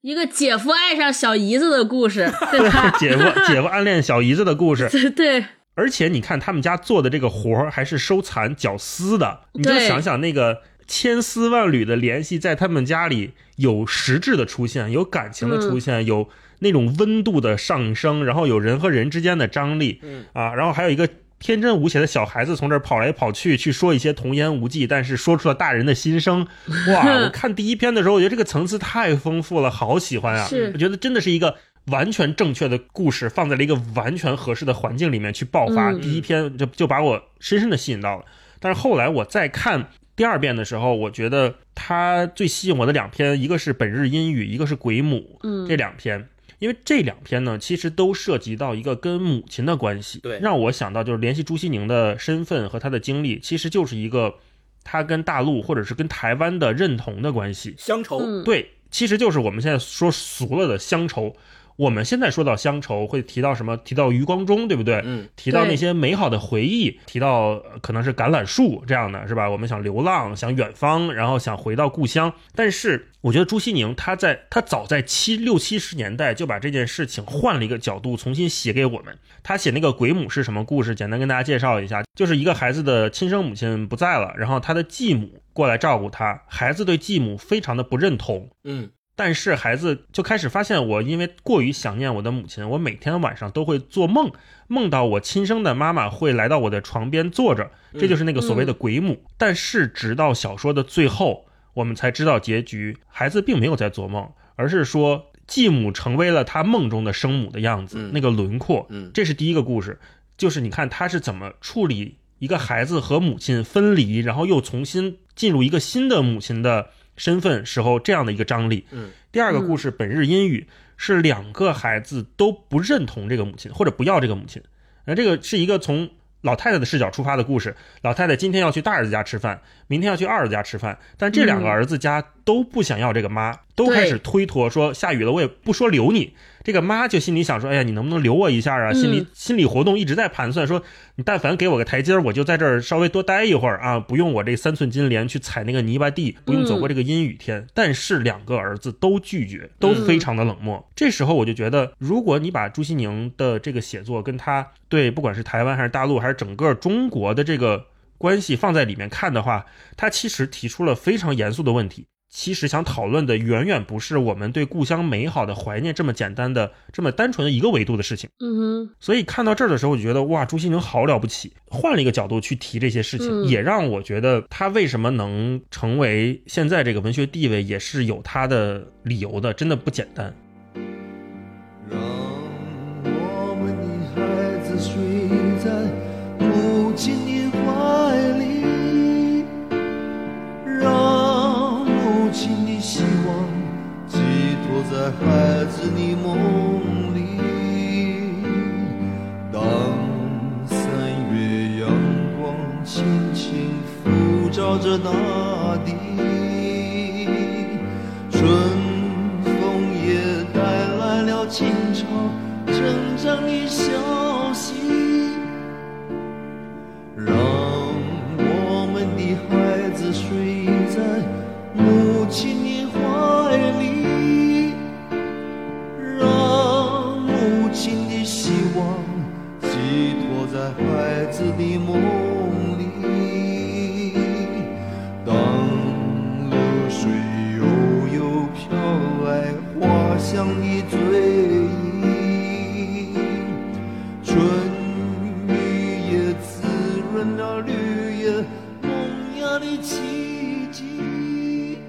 一个姐夫爱上小姨子的故事，对吧？姐夫姐夫暗恋小姨子的故事，对对而且你看他们家做的这个活儿还是收蚕绞丝的，你就想想那个千丝万缕的联系，在他们家里有实质的出现，有感情的出现，有那种温度的上升，然后有人和人之间的张力，嗯啊，然后还有一个。天真无邪的小孩子从这儿跑来跑去，去说一些童言无忌，但是说出了大人的心声。哇！我看第一篇的时候，我觉得这个层次太丰富了，好喜欢啊！是我觉得真的是一个完全正确的故事，放在了一个完全合适的环境里面去爆发。嗯第一篇就就把我深深的吸引到了。但是后来我再看第二遍的时候，我觉得它最吸引我的两篇，一个是《本日阴雨》，一个是《鬼母》。嗯这两篇。因为这两篇呢，其实都涉及到一个跟母亲的关系，对让我想到就是联系朱西宁的身份和他的经历，其实就是一个他跟大陆或者是跟台湾的认同的关系。乡愁，嗯对，其实就是我们现在说俗了的乡愁。我们现在说到乡愁，会提到什么？提到余光中，对不对？嗯，提到那些美好的回忆，提到呃可能是橄榄树这样的，是吧？我们想流浪，想远方，然后想回到故乡。但是我觉得朱西宁他在他早在七六七十年代就把这件事情换了一个角度重新写给我们。他写那个鬼母是什么故事？简单跟大家介绍一下，就是一个孩子的亲生母亲不在了，然后他的继母过来照顾他，孩子对继母非常的不认同，嗯但是孩子就开始发现，我因为过于想念我的母亲，我每天晚上都会做梦，梦到我亲生的妈妈会来到我的床边坐着，这就是那个所谓的鬼母。但是直到小说的最后，我们才知道结局，孩子并没有在做梦，而是说继母成为了他梦中的生母的样子，嗯那个轮廓。嗯这是第一个故事，就是你看他是怎么处理一个孩子和母亲分离，然后又重新进入一个新的母亲的身份时候这样的一个张力。嗯，第二个故事《本日阴雨》是两个孩子都不认同这个母亲，或者不要这个母亲。那这个是一个从老太太的视角出发的故事。老太太今天要去大儿子家吃饭，明天要去二儿子家吃饭，但这两个儿子家都不想要这个妈，都开始推脱说下雨了我也不说留你。这个妈就心里想说，哎呀，你能不能留我一下啊？心里嗯心理活动一直在盘算说，你但凡给我个台阶儿，我就在这儿稍微多待一会儿啊，不用我这三寸金莲去踩那个泥巴地，不用走过这个阴雨天。但是两个儿子都拒绝，都非常的冷漠。这时候我就觉得，如果你把朱西宁的这个写作跟他对不管是台湾还是大陆还是整个中国的这个关系放在里面看的话，他其实提出了非常严肃的问题。其实想讨论的远远不是我们对故乡美好的怀念这么简单的、这么单纯的一个维度的事情。嗯哼，所以看到这儿的时候，我就觉得哇，朱西宁好了不起，换了一个角度去提这些事情，嗯也让我觉得他为什么能成为现在这个文学地位，也是有他的理由的，真的不简单。让我们的孩子睡在母亲的怀里，让在孩子的梦里。当三月阳光轻轻抚照着大地，春风也带来了清朝成长的消息，让我们的孩在孩子的梦里。当流水悠悠飘来花香的醉意，春雨也滋润了绿叶萌芽的奇迹。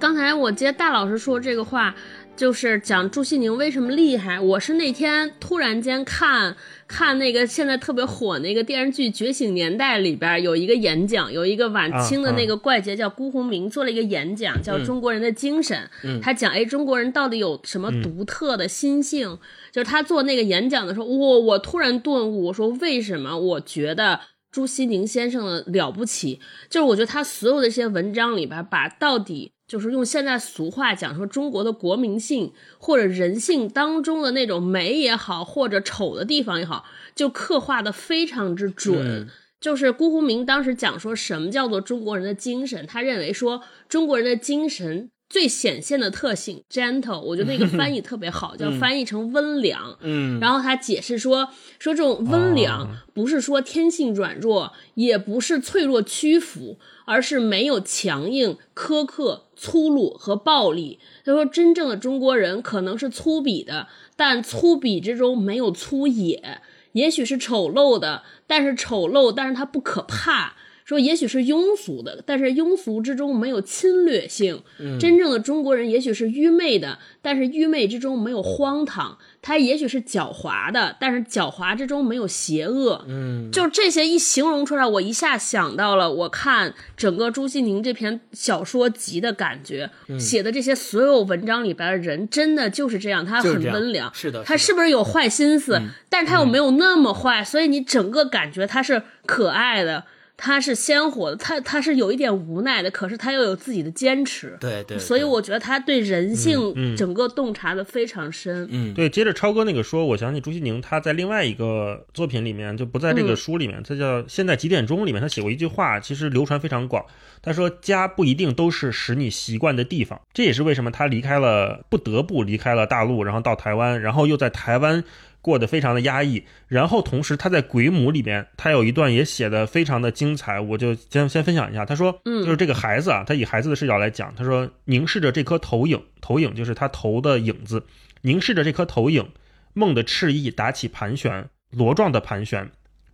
刚才我接大老师说这个话，就是讲朱西宁为什么厉害。我是那天突然间看看那个现在特别火那个电视剧《觉醒年代》里边有一个演讲，有一个晚清的那个怪杰叫辜鸿铭做了一个演讲，叫《中国人的精神》。他讲哎，中国人到底有什么独特的心性？就是他做那个演讲的时候，我我突然顿悟，我说为什么我觉得。朱西宁先生的了不起，就是我觉得他所有的这些文章里边，把到底就是用现在俗话讲说中国的国民性或者人性当中的那种美也好，或者丑的地方也好，就刻画的非常之准。就是辜鸿铭当时讲说什么叫做中国人的精神，他认为说中国人的精神最显现的特性 gentle，我觉得那个翻译特别好，叫翻译成温良。嗯，然后他解释说，说这种温良不是说天性软弱，也不是脆弱屈服，而是没有强硬、苛刻、粗鲁和暴力。他说，真正的中国人可能是粗鄙的，但粗鄙之中没有粗野；也许是丑陋的，但是丑陋，但是它不可怕。说也许是庸俗的，但是庸俗之中没有侵略性。真正的中国人也许是愚昧的，但是愚昧之中没有荒唐。他也许是狡猾的，但是狡猾之中没有邪恶。嗯，就这些一形容出来，我一下想到了我看整个朱西宁这篇小说集的感觉，写的这些所有文章里边的人，真的就是这样，他很温良。是的，他是是不是有坏心思？但是他又没有那么坏，所以你整个感觉他是可爱的，他是鲜活的，他他是有一点无奈的，可是他又有自己的坚持。的对对，所以我觉得他对人性整个洞察的非常深。嗯对，接着超哥那个说，我想起朱西宁他在另外一个作品里面，就不在这个嗯书里面，他叫《现在几点钟》里面，他写过一句话，其实流传非常广。他说：“家不一定都是使你习惯的地方，这也是为什么他离开了，不得不离开了大陆，然后到台湾，然后又在台湾过得非常的压抑。然后同时他在《鬼母》里面，他有一段也写的非常的精彩，我就先先分享一下。他说，嗯就是这个孩子啊，他以孩子的视角来讲，他说凝视着这颗投影，投影就是他头的影子，凝视着这颗投影，梦的翅翼打起盘旋，螺状的盘旋，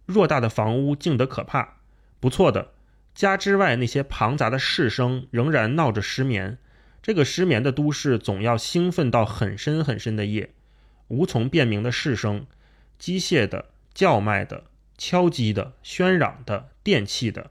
偌大的房屋静得可怕。不错的，家之外那些庞杂的市声仍然闹着失眠。这个失眠的都市总要兴奋到很深很深的夜，无从辨明的市声，机械的、叫卖的、敲击的、喧嚷的、电器的，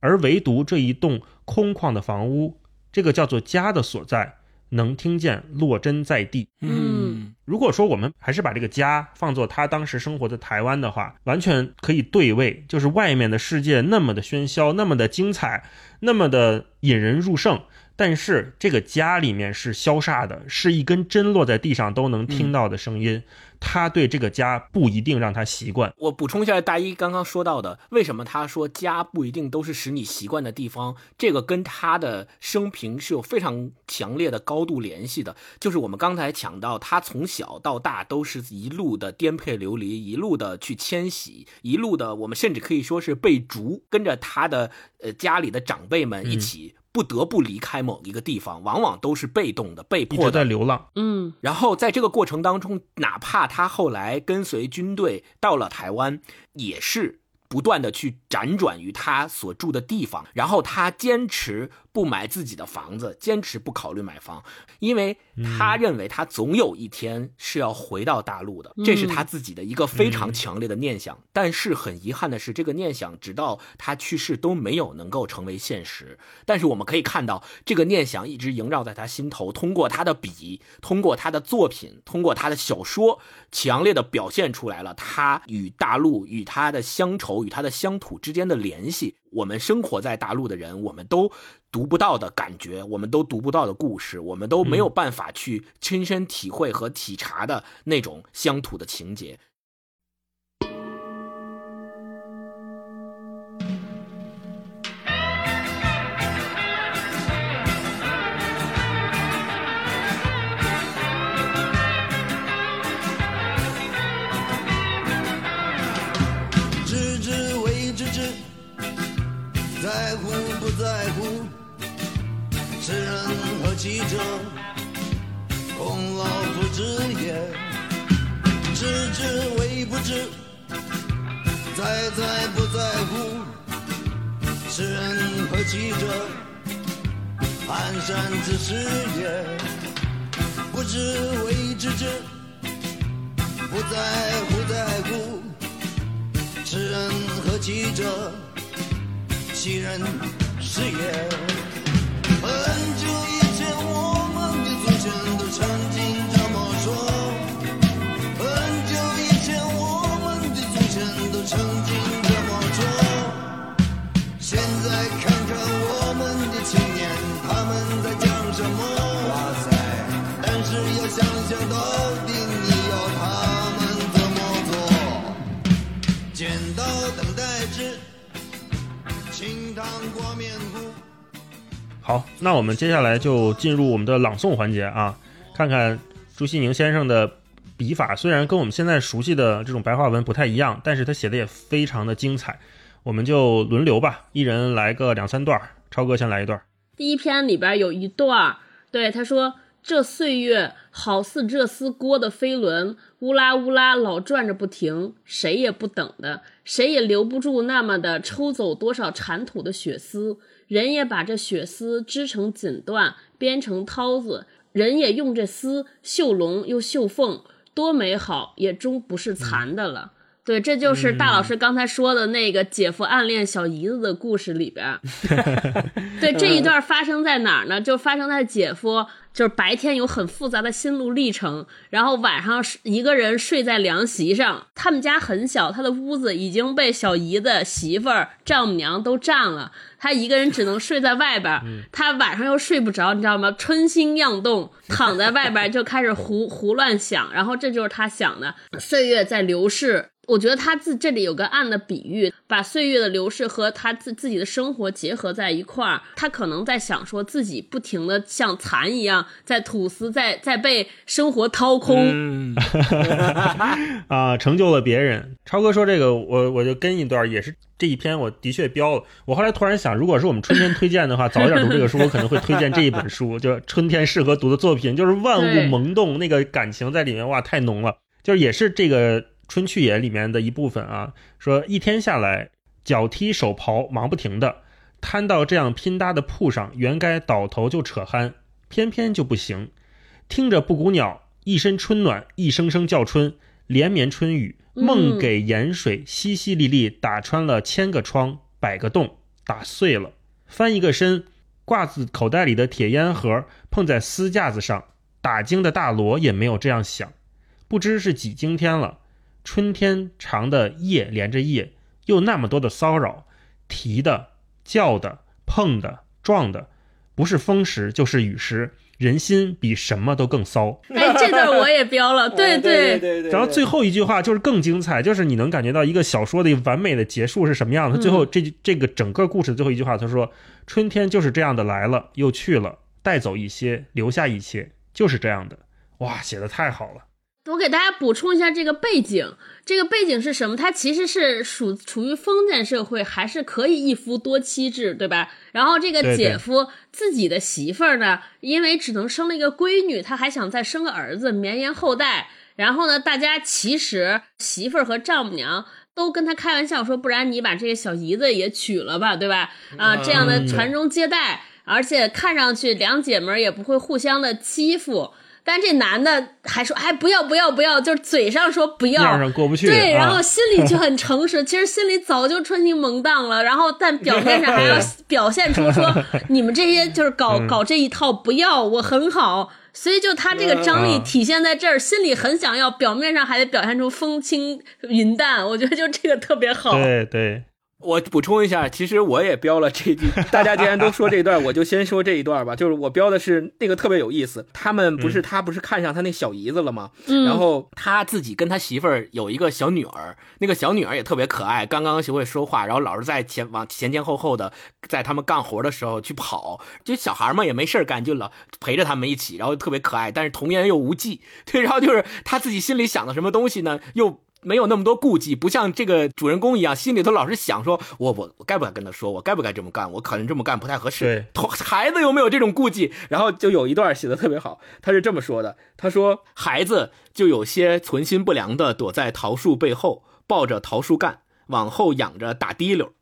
而唯独这一栋空旷的房屋，这个叫做家的所在，能听见落针在地。嗯。如果说我们还是把这个家放作他当时生活在台湾的话，完全可以对位，就是外面的世界那么的喧嚣，那么的精彩，那么的引人入胜，但是这个家里面是消煞的，是一根针落在地上都能听到的声音。他对这个家不一定让他习惯。我补充一下，大一刚刚说到的，为什么他说家不一定都是使你习惯的地方？这个跟他的生平是有非常强烈的高度联系的。就是我们刚才讲到，他从小到大都是一路的颠沛流离，一路的去迁徙，一路的，我们甚至可以说是被逐，跟着他的呃家里的长辈们一起。不得不离开某一个地方，往往都是被动的、被迫的在流浪。嗯，然后在这个过程当中，哪怕他后来跟随军队到了台湾，也是不断的去辗转于他所住的地方，然后他坚持。不买自己的房子，坚持不考虑买房，因为他认为他总有一天是要回到大陆的，这是他自己的一个非常强烈的念想。但是很遗憾的是，这个念想直到他去世都没有能够成为现实。但是我们可以看到，这个念想一直萦绕在他心头，通过他的笔，通过他的作品，通过他的小说，强烈的表现出来了他与大陆、与他的乡愁、与他的乡土之间的联系。我们生活在大陆的人，我们都读不到的感觉，我们都读不到的故事，我们都没有办法去亲身体会和体察的那种乡土的情节。记者，功劳不知也，知之为不知，在在不在乎，知人何其者，寒山之师也，不知为知之，不在乎在乎，知人何其者，其人是也，很久。好，那我们接下来就进入我们的朗诵环节啊，看看朱西宁先生的笔法，虽然跟我们现在熟悉的这种白话文不太一样，但是他写的也非常的精彩。我们就轮流吧，一人来个两三段。超哥先来一段。第一篇里边有一段，对他说：“这岁月好似这丝锅的飞轮，乌拉乌拉老转着不停，谁也不等的，谁也留不住那么的抽走多少铲土的血丝。”人也把这血丝织成锦缎，编成绦子；人也用这丝绣龙又绣凤，多美好，也终不是残的了。对，这就是大老师刚才说的那个姐夫暗恋小姨子的故事里边。对，这一段发生在哪儿呢？就发生在姐夫就是白天有很复杂的心路历程，然后晚上一个人睡在凉席上。他们家很小，他的屋子已经被小姨子、媳妇儿、丈母娘都占了，他一个人只能睡在外边。他晚上又睡不着，你知道吗？春心漾动，躺在外边就开始胡胡乱想。然后这就是他想的，岁月在流逝。我觉得他自这里有个暗的比喻，把岁月的流逝和他自自己的生活结合在一块儿。他可能在想说自己不停的像蚕一样在吐丝，在在被生活掏空，啊，成就了别人。超哥说这个，我我就跟一段，也是这一篇，我的确标了。我后来突然想，如果是我们春天推荐的话，早一点读这个书，我可能会推荐这一本书，就春天适合读的作品，就是万物萌动，那个感情在里面，哇，太浓了，就是也是这个。春去也里面的一部分啊，说一天下来，脚踢手刨忙不停的，摊到这样拼搭的铺上，原该倒头就扯鼾，偏偏就不行。听着布谷鸟一身春暖，一声声叫春，连绵春雨，梦给盐水淅淅沥沥打穿了千个窗，百个洞，打碎了。翻一个身，褂子口袋里的铁烟盒碰在丝架子上，打惊的大罗也没有这样想，不知是几惊天了。春天长的夜连着夜，又那么多的骚扰，提的、叫的、碰的、撞的，不是风时就是雨时，人心比什么都更骚。哎，这段我也标了，对对对对。然后最后一句话就是更精彩，就是你能感觉到一个小说的完美的结束是什么样的。最后这这个整个故事的最后一句话，他说：“春天就是这样的来了又去了，带走一些，留下一切，就是这样的。”哇，写的太好了。我给大家补充一下这个背景，这个背景是什么？它其实是属处于封建社会，还是可以一夫多妻制，对吧？然后这个姐夫自己的媳妇儿呢，因为只能生了一个闺女，他还想再生个儿子，绵延后代。然后呢，大家其实媳妇儿和丈母娘都跟他开玩笑说，不然你把这个小姨子也娶了吧，对吧？啊，这样的传宗接代，而且看上去两姐们儿也不会互相的欺负。但这男的还说，哎，不要不要不要，就是嘴上说不要，上过不去。对，然后心里就 很诚实，其实心里早就春心萌荡了。然后但表面上还要 表现出说，你们这些就是搞搞这一套，不要我很好。所以就他这个张力体现在这儿，心里很想要，表面上还得表现出风轻云淡。我觉得就这个特别好。对对。我补充一下，其实我也标了这句。大家既然都说这一段，我就先说这一段吧。就是我标的是那个特别有意思。他们不是他不是看上他那小姨子了吗？嗯。然后他自己跟他媳妇儿有一个小女儿，那个小女儿也特别可爱，刚刚学会说话，然后老是在前往前前后后的在他们干活的时候去跑。就小孩嘛也没事干，就老陪着他们一起，然后特别可爱，但是童言又无忌。对，然后就是他自己心里想的什么东西呢？又。没有那么多顾忌，不像这个主人公一样，心里头老是想说：我我我该不该跟他说？我该不该这么干？我可能这么干不太合适。对，孩子有没有这种顾忌？然后就有一段写的特别好，他是这么说的：他说孩子就有些存心不良的躲在桃树背后，抱着桃树干往后仰着打滴溜，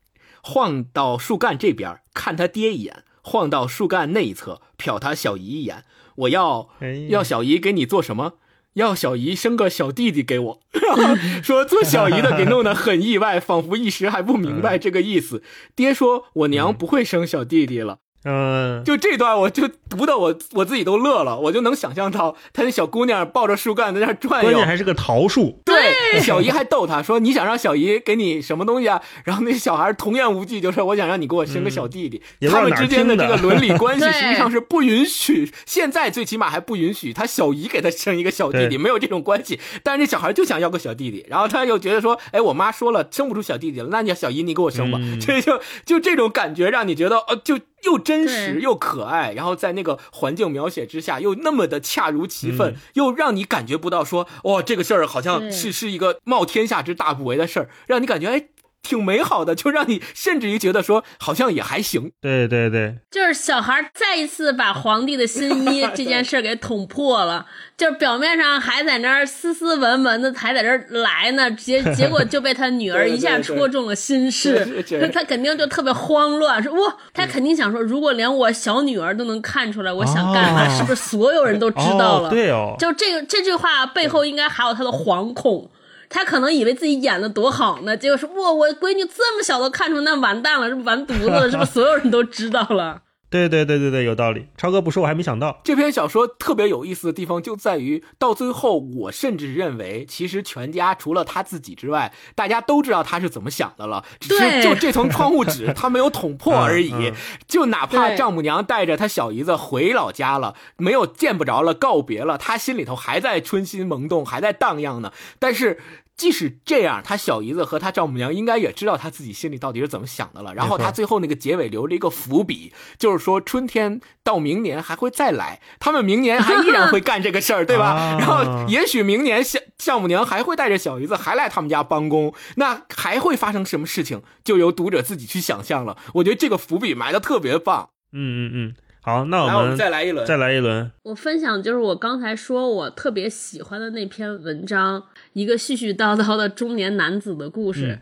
晃到树干这边看他爹一眼，晃到树干那一侧瞟他小姨一眼。我要要小姨给你做什么？要小姨生个小弟弟给我，说做小姨的给弄得很意外，仿佛一时还不明白这个意思。爹说我娘不会生小弟弟了。嗯，就这段我就读的我我自己都乐了，我就能想象到他那小姑娘抱着树干在那转悠，关键还是个桃树。对，小姨还逗他说：“你想让小姨给你什么东西啊？”然后那小孩童言无忌就说：“我想让你给我生个小弟弟。”他们之间的这个伦理关系 实际上是不允许，现在最起码还不允许他小姨给他生一个小弟弟，没有这种关系。但是这小孩就想要个小弟弟，然后他又觉得说：“哎，我妈说了生不出小弟弟了，那你小姨你给我生吧。”所以就就这种感觉让你觉得哦就。又真实又可爱，然后在那个环境描写之下，又那么的恰如其分，又让你感觉不到说，哇，这个事儿好像是是一个冒天下之大不韪的事儿，让你感觉哎。挺美好的，就让你甚至于觉得说好像也还行。对对对，就是小孩再一次把皇帝的新衣 这件事给捅破了，就是表面上还在那儿斯斯文文的，还在这儿来呢，结 结果就被他女儿一下戳中了心事，他肯定就特别慌乱，说哇，他肯定想说，如果连我小女儿都能看出来我想干嘛，是不是所有人都知道了？对哦，就这个这句话背后应该还有他的惶恐。他可能以为自己演的多好呢，结果说哇，我闺女这么小都看出，那完蛋了，是不完犊子了？是不是所有人都知道了？对对对对对，有道理。超哥不说，我还没想到。这篇小说特别有意思的地方就在于，到最后，我甚至认为，其实全家除了他自己之外，大家都知道他是怎么想的了，只是就这层窗户纸 他没有捅破而已。就哪怕丈母娘带着他小姨子回老家了，没有见不着了，告别了，他心里头还在春心萌动，还在荡漾呢。但是。即使这样，他小姨子和他丈母娘应该也知道他自己心里到底是怎么想的了。然后他最后那个结尾留了一个伏笔，就是说春天到明年还会再来，他们明年还依然会干这个事儿，对吧？然后也许明年丈丈母娘还会带着小姨子还来他们家帮工，那还会发生什么事情，就由读者自己去想象了。我觉得这个伏笔埋的特别棒。嗯嗯嗯。好，那我们再来一轮，再来一轮。我分享就是我刚才说我特别喜欢的那篇文章，一个絮絮叨叨的中年男子的故事。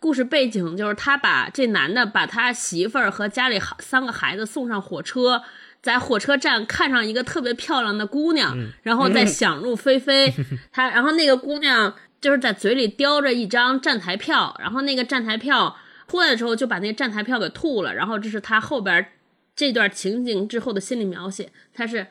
故事背景就是他把这男的把他媳妇儿和家里三个孩子送上火车，在火车站看上一个特别漂亮的姑娘，然后再想入非非。他然后那个姑娘就是在嘴里叼着一张站台票，然后那个站台票出来的时候就把那个站台票给吐了，然后这是他后边。这段情景之后的心理描写，他是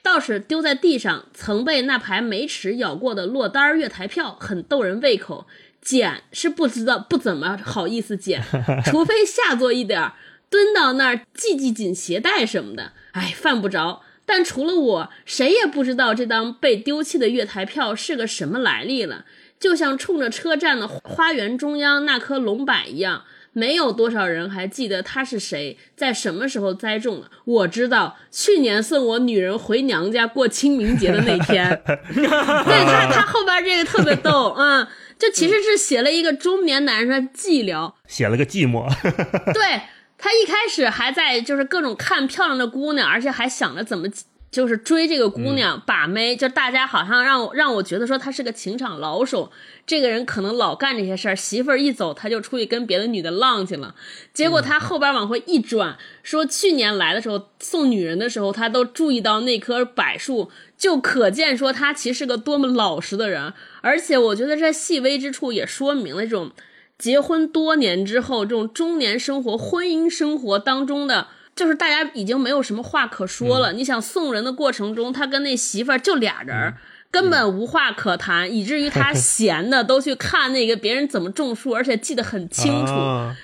道士丢在地上，曾被那排没齿咬过的落单月台票，很逗人胃口。捡是不知道不怎么好意思捡，除非下作一点蹲到那儿系系紧鞋带什么的，哎，犯不着。但除了我，谁也不知道这张被丢弃的月台票是个什么来历了，就像冲着车站的花园中央那棵龙柏一样。没有多少人还记得他是谁，在什么时候栽种的。我知道，去年送我女人回娘家过清明节的那天。对他，他后边这个特别逗，嗯，就其实是写了一个中年男人的寂寥，写了个寂寞。对他一开始还在就是各种看漂亮的姑娘，而且还想着怎么。就是追这个姑娘把妹，就大家好像让我让我觉得说他是个情场老手，这个人可能老干这些事儿。媳妇儿一走，他就出去跟别的女的浪去了。结果他后边往回一转，说去年来的时候送女人的时候，他都注意到那棵柏树，就可见说他其实是个多么老实的人。而且我觉得这细微之处也说明了这种结婚多年之后，这种中年生活、婚姻生活当中的。就是大家已经没有什么话可说了。你想送人的过程中，他跟那媳妇儿就俩人，根本无话可谈，以至于他 闲的都去看那个别人怎么种树，而且记得很清楚，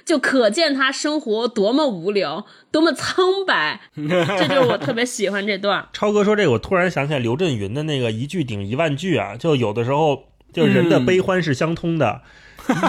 就可见他生活多么无聊，多么苍白。这就是我特别喜欢这段。超哥说这个，我突然想起来刘震云的那个“一句顶一万句”啊，就有的时候就人的悲欢是相通的，“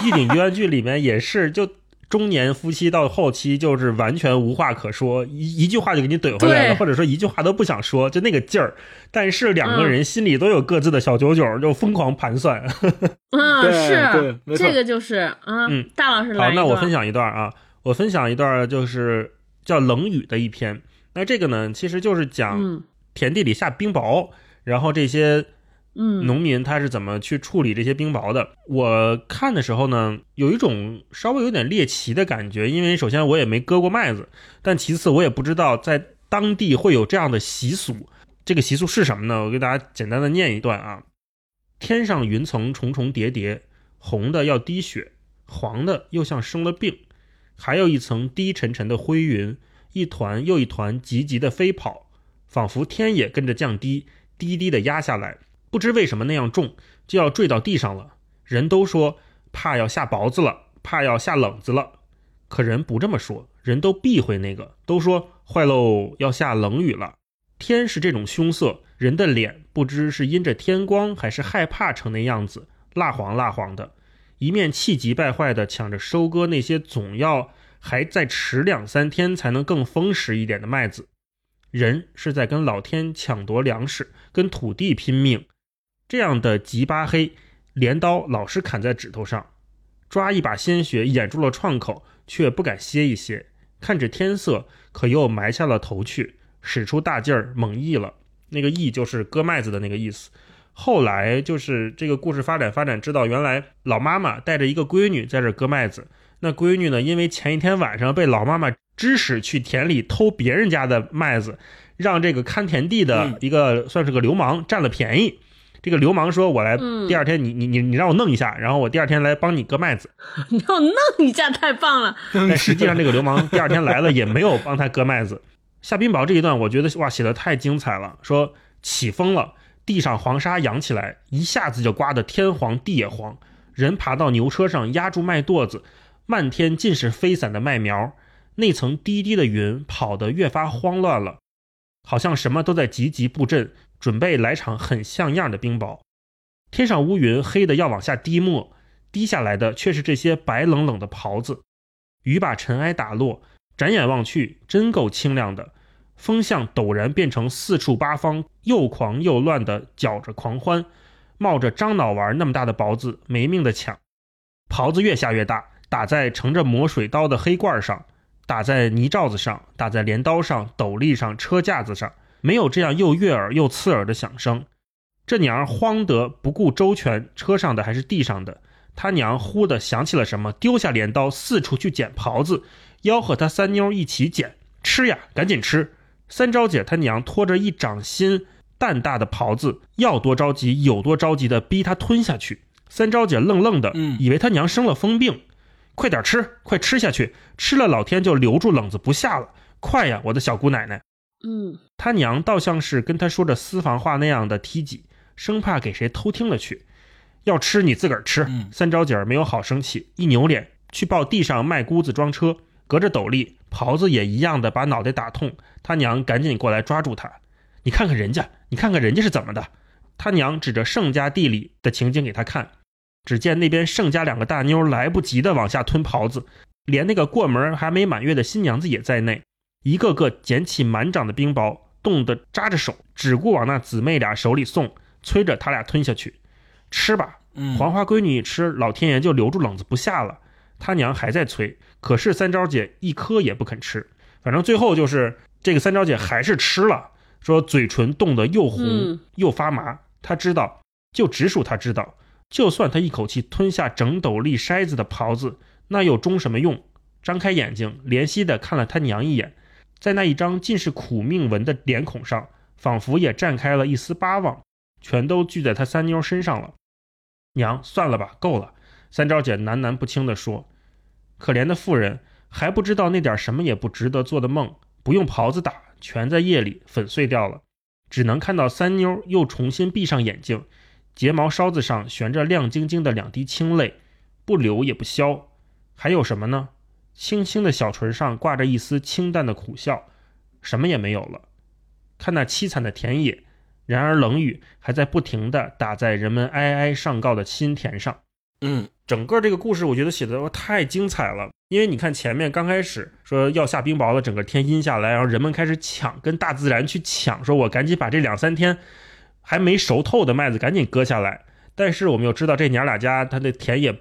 一句顶一万句”里面也是就。中年夫妻到后期就是完全无话可说，一一句话就给你怼回来了，或者说一句话都不想说，就那个劲儿。但是两个人心里都有各自的小九九，就疯狂盘算。嗯，是，这个就是啊。嗯，大老师好，那我分享一段啊，我分享一段就是叫《冷雨》的一篇。那这个呢，其实就是讲田地里下冰雹，然后这些。嗯，农民他是怎么去处理这些冰雹的？我看的时候呢，有一种稍微有点猎奇的感觉，因为首先我也没割过麦子，但其次我也不知道在当地会有这样的习俗。这个习俗是什么呢？我给大家简单的念一段啊：天上云层重重叠叠，红的要滴血，黄的又像生了病，还有一层低沉沉的灰云，一团又一团急急的飞跑，仿佛天也跟着降低，低低的压下来。不知为什么那样重，就要坠到地上了。人都说怕要下雹子了，怕要下冷子了。可人不这么说，人都避讳那个，都说坏喽，要下冷雨了。天是这种凶色，人的脸不知是因着天光，还是害怕成那样子，蜡黄蜡黄的，一面气急败坏的抢着收割那些总要还再迟两三天才能更丰实一点的麦子。人是在跟老天抢夺粮食，跟土地拼命。这样的吉巴黑，镰刀老是砍在指头上，抓一把鲜血掩住了创口，却不敢歇一歇。看着天色，可又埋下了头去，使出大劲儿猛译了。那个译就是割麦子的那个意思。后来就是这个故事发展发展，知道原来老妈妈带着一个闺女在这割麦子。那闺女呢，因为前一天晚上被老妈妈指使去田里偷别人家的麦子，让这个看田地的一个算是个流氓占了便宜。这个流氓说：“我来，第二天你你你你让我弄一下，然后我第二天来帮你割麦子。你让我弄一下，太棒了。但实际上，这个流氓 第二天来了，也没有帮他割麦子。下冰雹这一段，我觉得哇，写的太精彩了。说起风了，地上黄沙扬起来，一下子就刮得天黄地也黄。人爬到牛车上压住麦垛子，漫天尽是飞散的麦苗，那层低低的云跑得越发慌乱了，好像什么都在急急布阵。”准备来场很像样的冰雹，天上乌云黑的要往下滴墨，滴下来的却是这些白冷冷的袍子。雨把尘埃打落，展眼望去，真够清亮的。风向陡然变成四处八方又狂又乱的搅着狂欢，冒着樟脑丸那么大的雹子没命的抢。袍子越下越大，打在盛着磨水刀的黑罐上，打在泥罩子上，打在镰刀上、斗笠上、车架子上。没有这样又悦耳又刺耳的响声，这娘慌得不顾周全，车上的还是地上的。他娘忽的想起了什么，丢下镰刀，四处去捡袍子，吆喝他三妞一起捡吃呀，赶紧吃。三招姐他娘拖着一掌心蛋大的袍子，要多着急有多着急的逼他吞下去。三招姐愣愣的，以为他娘生了疯病，快点吃，快吃下去，吃了老天就留住冷子不下了。快呀，我的小姑奶奶。嗯，他娘倒像是跟他说着私房话那样的提挤，生怕给谁偷听了去。要吃你自个儿吃。三招姐儿没有好生气，一扭脸去抱地上卖姑子装车。隔着斗笠，袍子也一样的把脑袋打痛。他娘赶紧过来抓住他，你看看人家，你看看人家是怎么的。他娘指着盛家地里的情景给他看，只见那边盛家两个大妞来不及的往下吞袍子，连那个过门还没满月的新娘子也在内，一个个捡起满掌的冰雹，冻得扎着手，只顾往那姊妹俩手里送，催着他俩吞下去，吃吧。嗯黄花闺女一吃，老天爷就留住冷子不下了。他娘还在催，可是三招姐一颗也不肯吃。反正最后就是这个三招姐还是吃了，说嘴唇冻得又红嗯又发麻。她知道，就直属她知道，就算她一口气吞下整斗笠筛子的袍子，那又中什么用？张开眼睛，怜惜地看了他娘一眼，在那一张尽是苦命纹的脸孔上，仿佛也绽开了一丝巴望，全都聚在他三妞身上了。娘，算了吧，够了。三招姐喃喃不清地说：“可怜的妇人，还不知道那点什么也不值得做的梦，不用袍子打，全在夜里粉碎掉了。只能看到三妞又重新闭上眼睛，睫毛梢子上悬着亮晶晶的两滴清泪，不流也不消。还有什么呢？轻轻的小唇上挂着一丝清淡的苦笑，什么也没有了。看那凄惨的田野，然而冷雨还在不停地打在人们哀哀上告的心田上。嗯整个这个故事，我觉得写的太精彩了。因为你看前面刚开始说要下冰雹了，整个天阴下来，然后人们开始抢，跟大自然去抢，说我赶紧把这两三天还没熟透的麦子赶紧割下来。但是我们又知道这娘俩家他的田也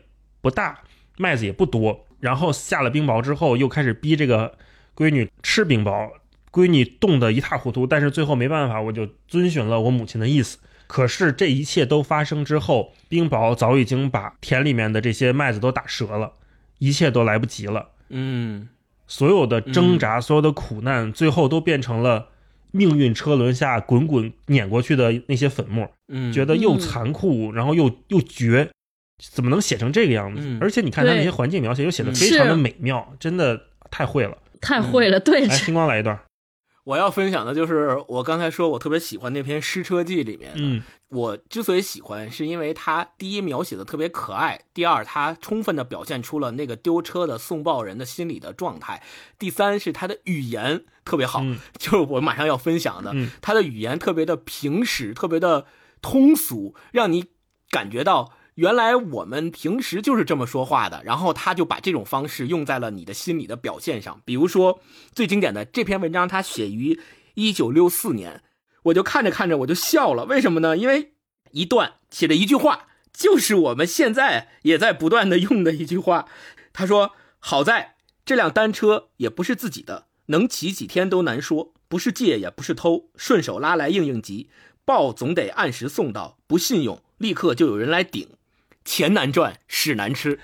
不大，麦子也不多，然后下了冰雹之后，又开始逼这个闺女吃冰雹，闺女冻得一塌糊涂，但是最后没办法，我就遵循了我母亲的意思。可是这一切都发生之后，冰雹早已经把田里面的这些麦子都打折了，一切都来不及了。嗯所有的挣扎，所有的苦难，最后都变成了命运车轮下滚滚碾过去的那些粉末。嗯，觉得又残酷，然后又又绝，怎么能写成这个样子？嗯而且你看他那些环境描写又写的嗯非常的美妙，真的太会了。太会了，对，来，星光来一段。我要分享的就是我刚才说我特别喜欢那篇《失车记》里面，嗯我之所以喜欢，是因为它第一描写的特别可爱，第二它充分的表现出了那个丢车的送报人的心理的状态，第三是它的语言特别好，嗯就是我马上要分享的，嗯它的语言特别的平实，特别的通俗，让你感觉到。原来我们平时就是这么说话的，然后他就把这种方式用在了你的心理的表现上。比如说最经典的这篇文章，他写于一九六四年，我就看着看着我就笑了。为什么呢？因为一段写的一句话，就是我们现在也在不断的用的一句话。他说：“好在这辆单车也不是自己的，能骑几天都难说，不是借也不是偷，顺手拉来应应急，报总得按时送到，不信用立刻就有人来顶。”钱难赚，屎难吃。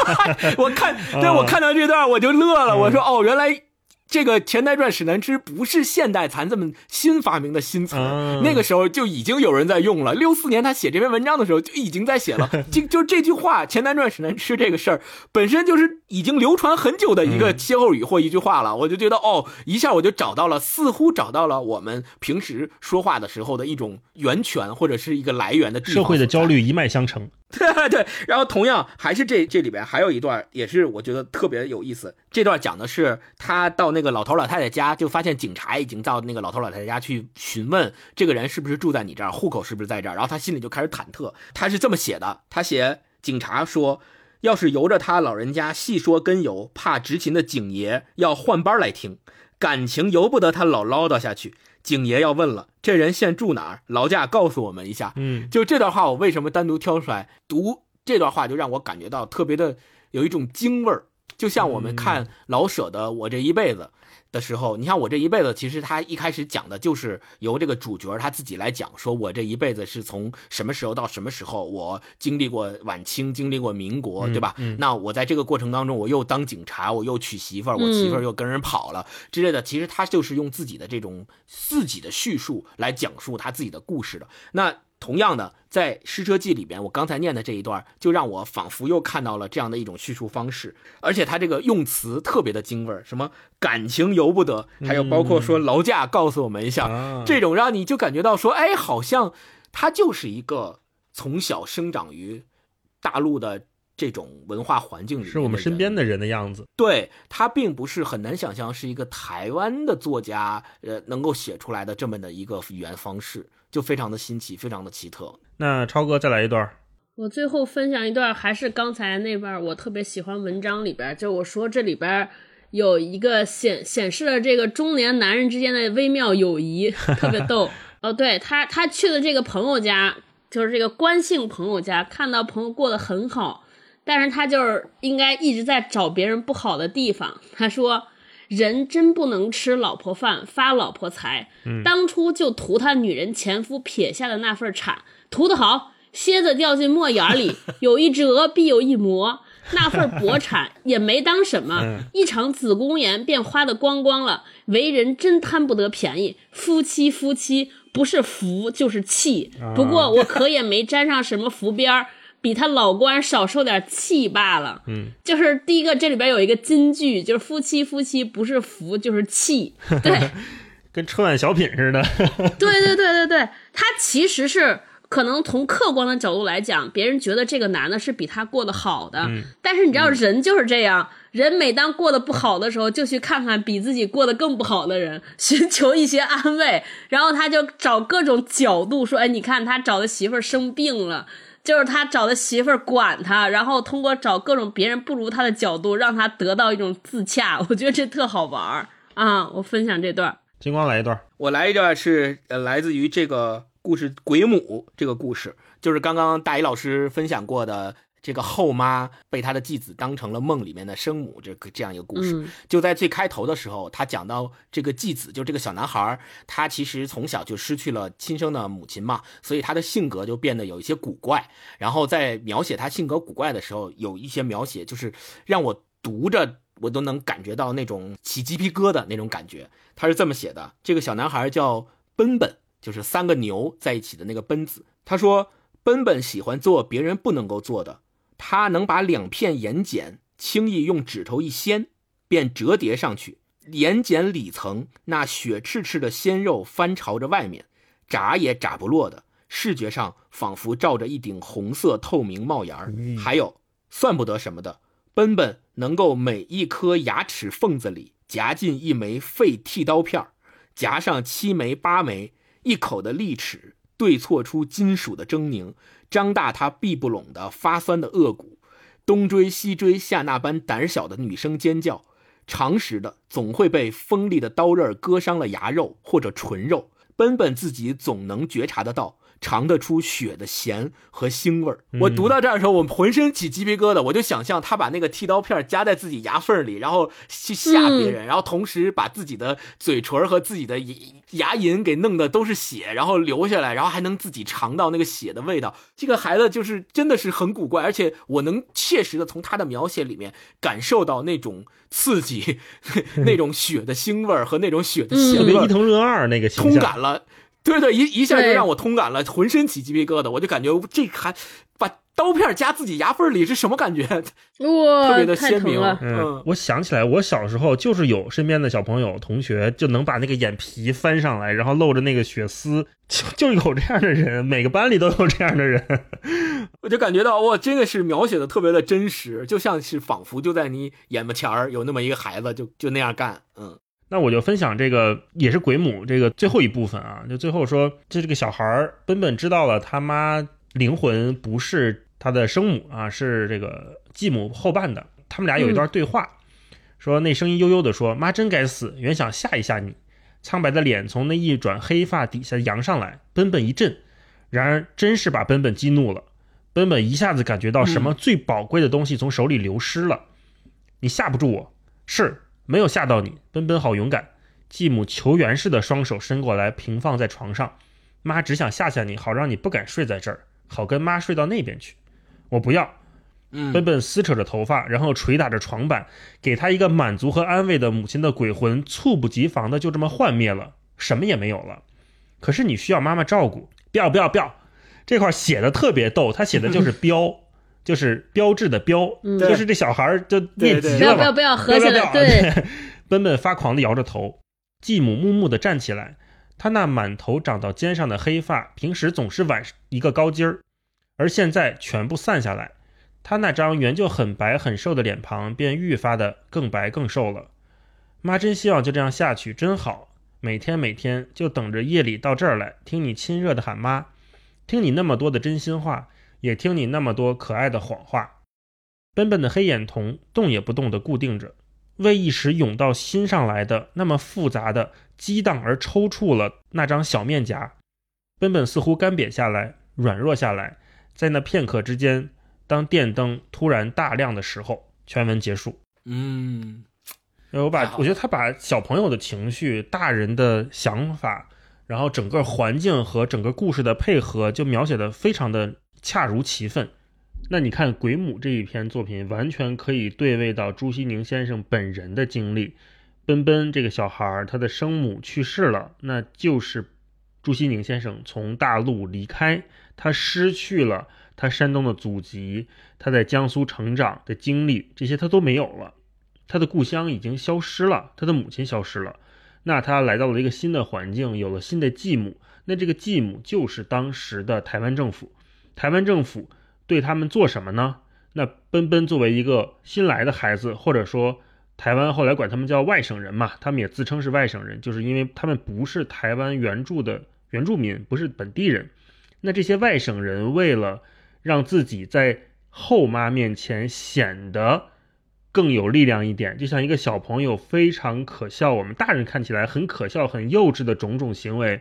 我看，对我看到这段我就乐了。我说，哦，原来这个钱难赚，屎难吃不是现代残子们新发明的新词，嗯那个时候就已经有人在用了。六四年他写这篇文章的时候就已经在写了。就就这句话“钱难赚，屎难吃”这个事儿本身就是已经流传很久的一个歇后语或一句话了。我就觉得，哦，一下我就找到了，似乎找到了我们平时说话的时候的一种源泉或者是一个来源的地方。社会的焦。虑一脉相承。对 对，然后同样还是这这里边还有一段，也是我觉得特别有意思。这段讲的是他到那个老头老太太家，就发现警察已经到那个老头老太太家去询问这个人是不是住在你这儿，户口是不是在这儿，然后他心里就开始忐忑。他是这么写的，他写警察说，要是由着他老人家细说根由，怕执勤的警爷要换班来听，感情由不得他老唠叨下去。警爷要问了，这人现住哪儿？劳驾告诉我们一下。嗯就这段话，我为什么单独挑出来读这段话，就让我感觉到特别的有一种京味儿。就像我们看老舍的《我这一辈子》的时候，你像我这一辈子，其实他一开始讲的就是由这个主角他自己来讲，说我这一辈子是从什么时候到什么时候，我经历过晚清，经历过民国，对吧？那我在这个过程当中，我又当警察，我又娶媳妇儿，我媳妇儿又跟人跑了之类的。其实他就是用自己的这种自己的叙述来讲述他自己的故事的。那同样的，在《诗车记》里边，我刚才念的这一段，就让我仿佛又看到了这样的一种叙述方式，而且他这个用词特别的精味儿，什么感情由不得，还有包括说劳驾告诉我们一下，啊。这种让你就感觉到说，哎，好像他就是一个从小生长于大陆的这种文化环境里是我们身边的的人的样子。对他并不是很难想象是一个台湾的作家，呃，能够写出来的这么的一个语言方式，就非常的新奇，非常的奇特。那超哥再来一段儿，我最后分享一段，还是刚才那段儿，我特别喜欢文章里边儿，就我说这里边儿有一个显显示了这个中年男人之间的微妙友谊，特别逗。哦，对他，他去的这个朋友家，就是这个关姓朋友家，看到朋友过得很好，但是他就是应该一直在找别人不好的地方。他说。人真不能吃老婆饭，发老婆财。当初就图他女人前夫撇下的那份产，图得好，蝎子掉进墨眼里，有一折必有一磨。那份薄产 也没当什么，一场子宫炎便花得光光了。为人真贪不得便宜，夫妻夫妻不是福就是气。不过我可也没沾上什么福边儿，比他老官少受点气罢了。嗯，就是第一个，这里边有一个金句，就是夫妻夫妻不是福就是气。对，跟春晚小品似的。对对对对对，他其实是可能从客观的角度来讲，别人觉得这个男的是比他过得好的，但是你知道人就是这样，人每当过得不好的时候，就去看看比自己过得更不好的人，寻求一些安慰，然后他就找各种角度说，哎，你看他找的媳妇儿生病了。就是他找的媳妇儿管他，然后通过找各种别人不如他的角度，让他得到一种自洽。我觉得这特好玩儿啊！我分享这段儿。金光来一段儿，我来一段是呃来自于这个故事《鬼母》这个故事，就是刚刚大一老师分享过的这个后妈被她的继子当成了梦里面的生母这个这样一个故事。嗯就在最开头的时候，他讲到这个继子，就这个小男孩，他其实从小就失去了亲生的母亲嘛，所以他的性格就变得有一些古怪。然后在描写他性格古怪的时候，有一些描写就是让我读着我都能感觉到那种起鸡皮疙瘩那种感觉。他是这么写的：这个小男孩叫奔奔，就是三个牛在一起的那个奔字。他说，奔奔喜欢做别人不能够做的，他能把两片盐碱轻易用指头一掀，便折叠上去。盐碱里层那血赤赤的鲜肉翻朝着外面，眨也眨不落的，视觉上仿佛罩着一顶红色透明帽檐儿。还有算不得什么的，奔奔能够每一颗牙齿缝子里夹进一枚废剃刀片儿，夹上七枚八枚，一口的利齿对错出金属的狰狞，张大他闭不拢的发酸的颚骨，东追西追下那般胆小的女生尖叫。常识的总会被锋利的刀刃割伤了牙肉或者唇肉，奔奔自己总能觉察得到，尝得出血的咸和腥味儿。我读到这儿的时候，我浑身起鸡皮疙瘩，我就想象他把那个剃刀片夹在自己牙缝里，然后去吓别人，然后同时把自己的嘴唇和自己的牙牙龈给弄得都是血，然后流下来，然后还能自己尝到那个血的味道。这个孩子就是真的是很古怪，而且我能切实的从他的描写里面感受到那种刺激、那种血的腥味儿和那种血的咸味儿。伊藤润二那个形通，感了，对对，一一下就让我通感了，浑身起鸡皮疙瘩，我就感觉这还把刀片夹自己牙缝里是什么感觉？特别，的鲜明。嗯嗯，我想起来，我小时候就是有身边的小朋友、同学，就能把那个眼皮翻上来，然后露着那个血丝，就就有这样的人，每个班里都有这样的人。我就感觉到哇，真的是描写的特别的真实，就像是仿佛就在你眼巴前儿有那么一个孩子就就那样干。嗯那我就分享这个也是鬼母这个最后一部分啊，就最后说，这这个小孩儿本本知道了他妈灵魂不是他的生母啊，是这个继母后半的。他们俩有一段对话，说那声音悠悠的说：“妈真该死，原想吓一吓你。”苍白的脸从那一转黑发底下扬上来，本本一震，然而真是把本本激怒了。本本一下子感觉到什么最宝贵的东西从手里流失了。你吓不住我，是没有吓到你。奔奔好勇敢。继母求援似的双手伸过来，平放在床上。妈只想吓吓你，好让你不敢睡在这儿，好跟妈睡到那边去。我不要。嗯奔奔撕扯着头发，然后捶打着床板，给他一个满足和安慰的母亲的鬼魂，猝不及防的就这么幻灭了，什么也没有了。可是你需要妈妈照顾，不要不要不要。这块写的特别逗，他写的就是 标，就是标志的标，就是这小孩儿就念急了嘛不要不要不要合起来，对，奔奔发狂地摇着头。继母木木地站起来，她那满头长到肩上的黑发，平时总是挽一个高尖儿，而现在全部散下来。他那张原就很白很瘦的脸庞便愈发的更白更瘦了。妈真希望就这样下去，真好，每天每天就等着夜里到这儿来，听你亲热的喊妈，听你那么多的真心话，也听你那么多可爱的谎话。笨笨的黑眼瞳动也不动地固定着，为一时涌到心上来的那么复杂的激荡而抽搐了那张小面颊。笨笨似乎干瘪下来，软弱下来，在那片刻之间，当电灯突然大亮的时候，全文结束。嗯，我把我觉得他把小朋友的情绪、大人的想法，然后整个环境和整个故事的配合，就描写的非常的恰如其分。那你看《鬼母》这一篇作品，完全可以对位到朱西宁先生本人的经历。奔奔这个小孩儿，他的生母去世了，那就是朱西宁先生从大陆离开，他失去了他山东的祖籍，他在江苏成长的经历，这些他都没有了。他的故乡已经消失了，他的母亲消失了，那他来到了一个新的环境，有了新的继母，那这个继母就是当时的台湾政府。台湾政府对他们做什么呢？那奔奔作为一个新来的孩子，或者说台湾后来管他们叫外省人嘛，他们也自称是外省人，就是因为他们不是台湾原住的原住民，不是本地人。那这些外省人为了让自己在后妈面前显得更有力量一点，就像一个小朋友非常可笑，我们大人看起来很可笑、很幼稚的种种行为，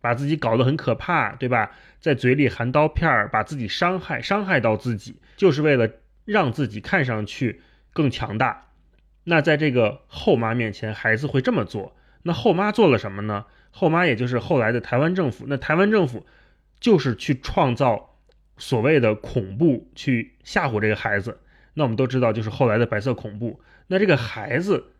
把自己搞得很可怕，对吧？在嘴里含刀片儿，把自己伤害，伤害到自己，就是为了让自己看上去更强大。那在这个后妈面前，孩子会这么做。那后妈做了什么呢？后妈也就是后来的台湾政府。那台湾政府就是去创造所谓的恐怖，去吓唬这个孩子。那我们都知道，就是后来的白色恐怖。那这个孩子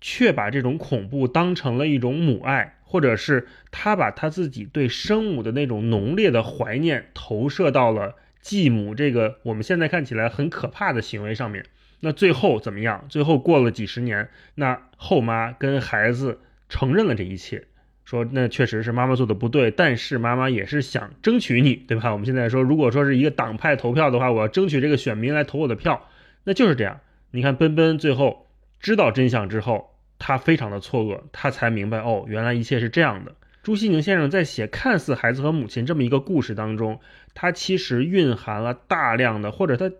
却把这种恐怖当成了一种母爱，或者是他把他自己对生母的那种浓烈的怀念投射到了继母这个我们现在看起来很可怕的行为上面。那最后怎么样？最后过了几十年，那后妈跟孩子承认了这一切，说那确实是妈妈做的不对，但是妈妈也是想争取你，对吧？我们现在说，如果说是一个党派投票的话，我要争取这个选民来投我的票，那就是这样。你看奔奔最后知道真相之后，他非常的错愕，他才明白哦，原来一切是这样的。朱西宁先生在写看似孩子和母亲这么一个故事当中，他其实蕴含了大量的，或者他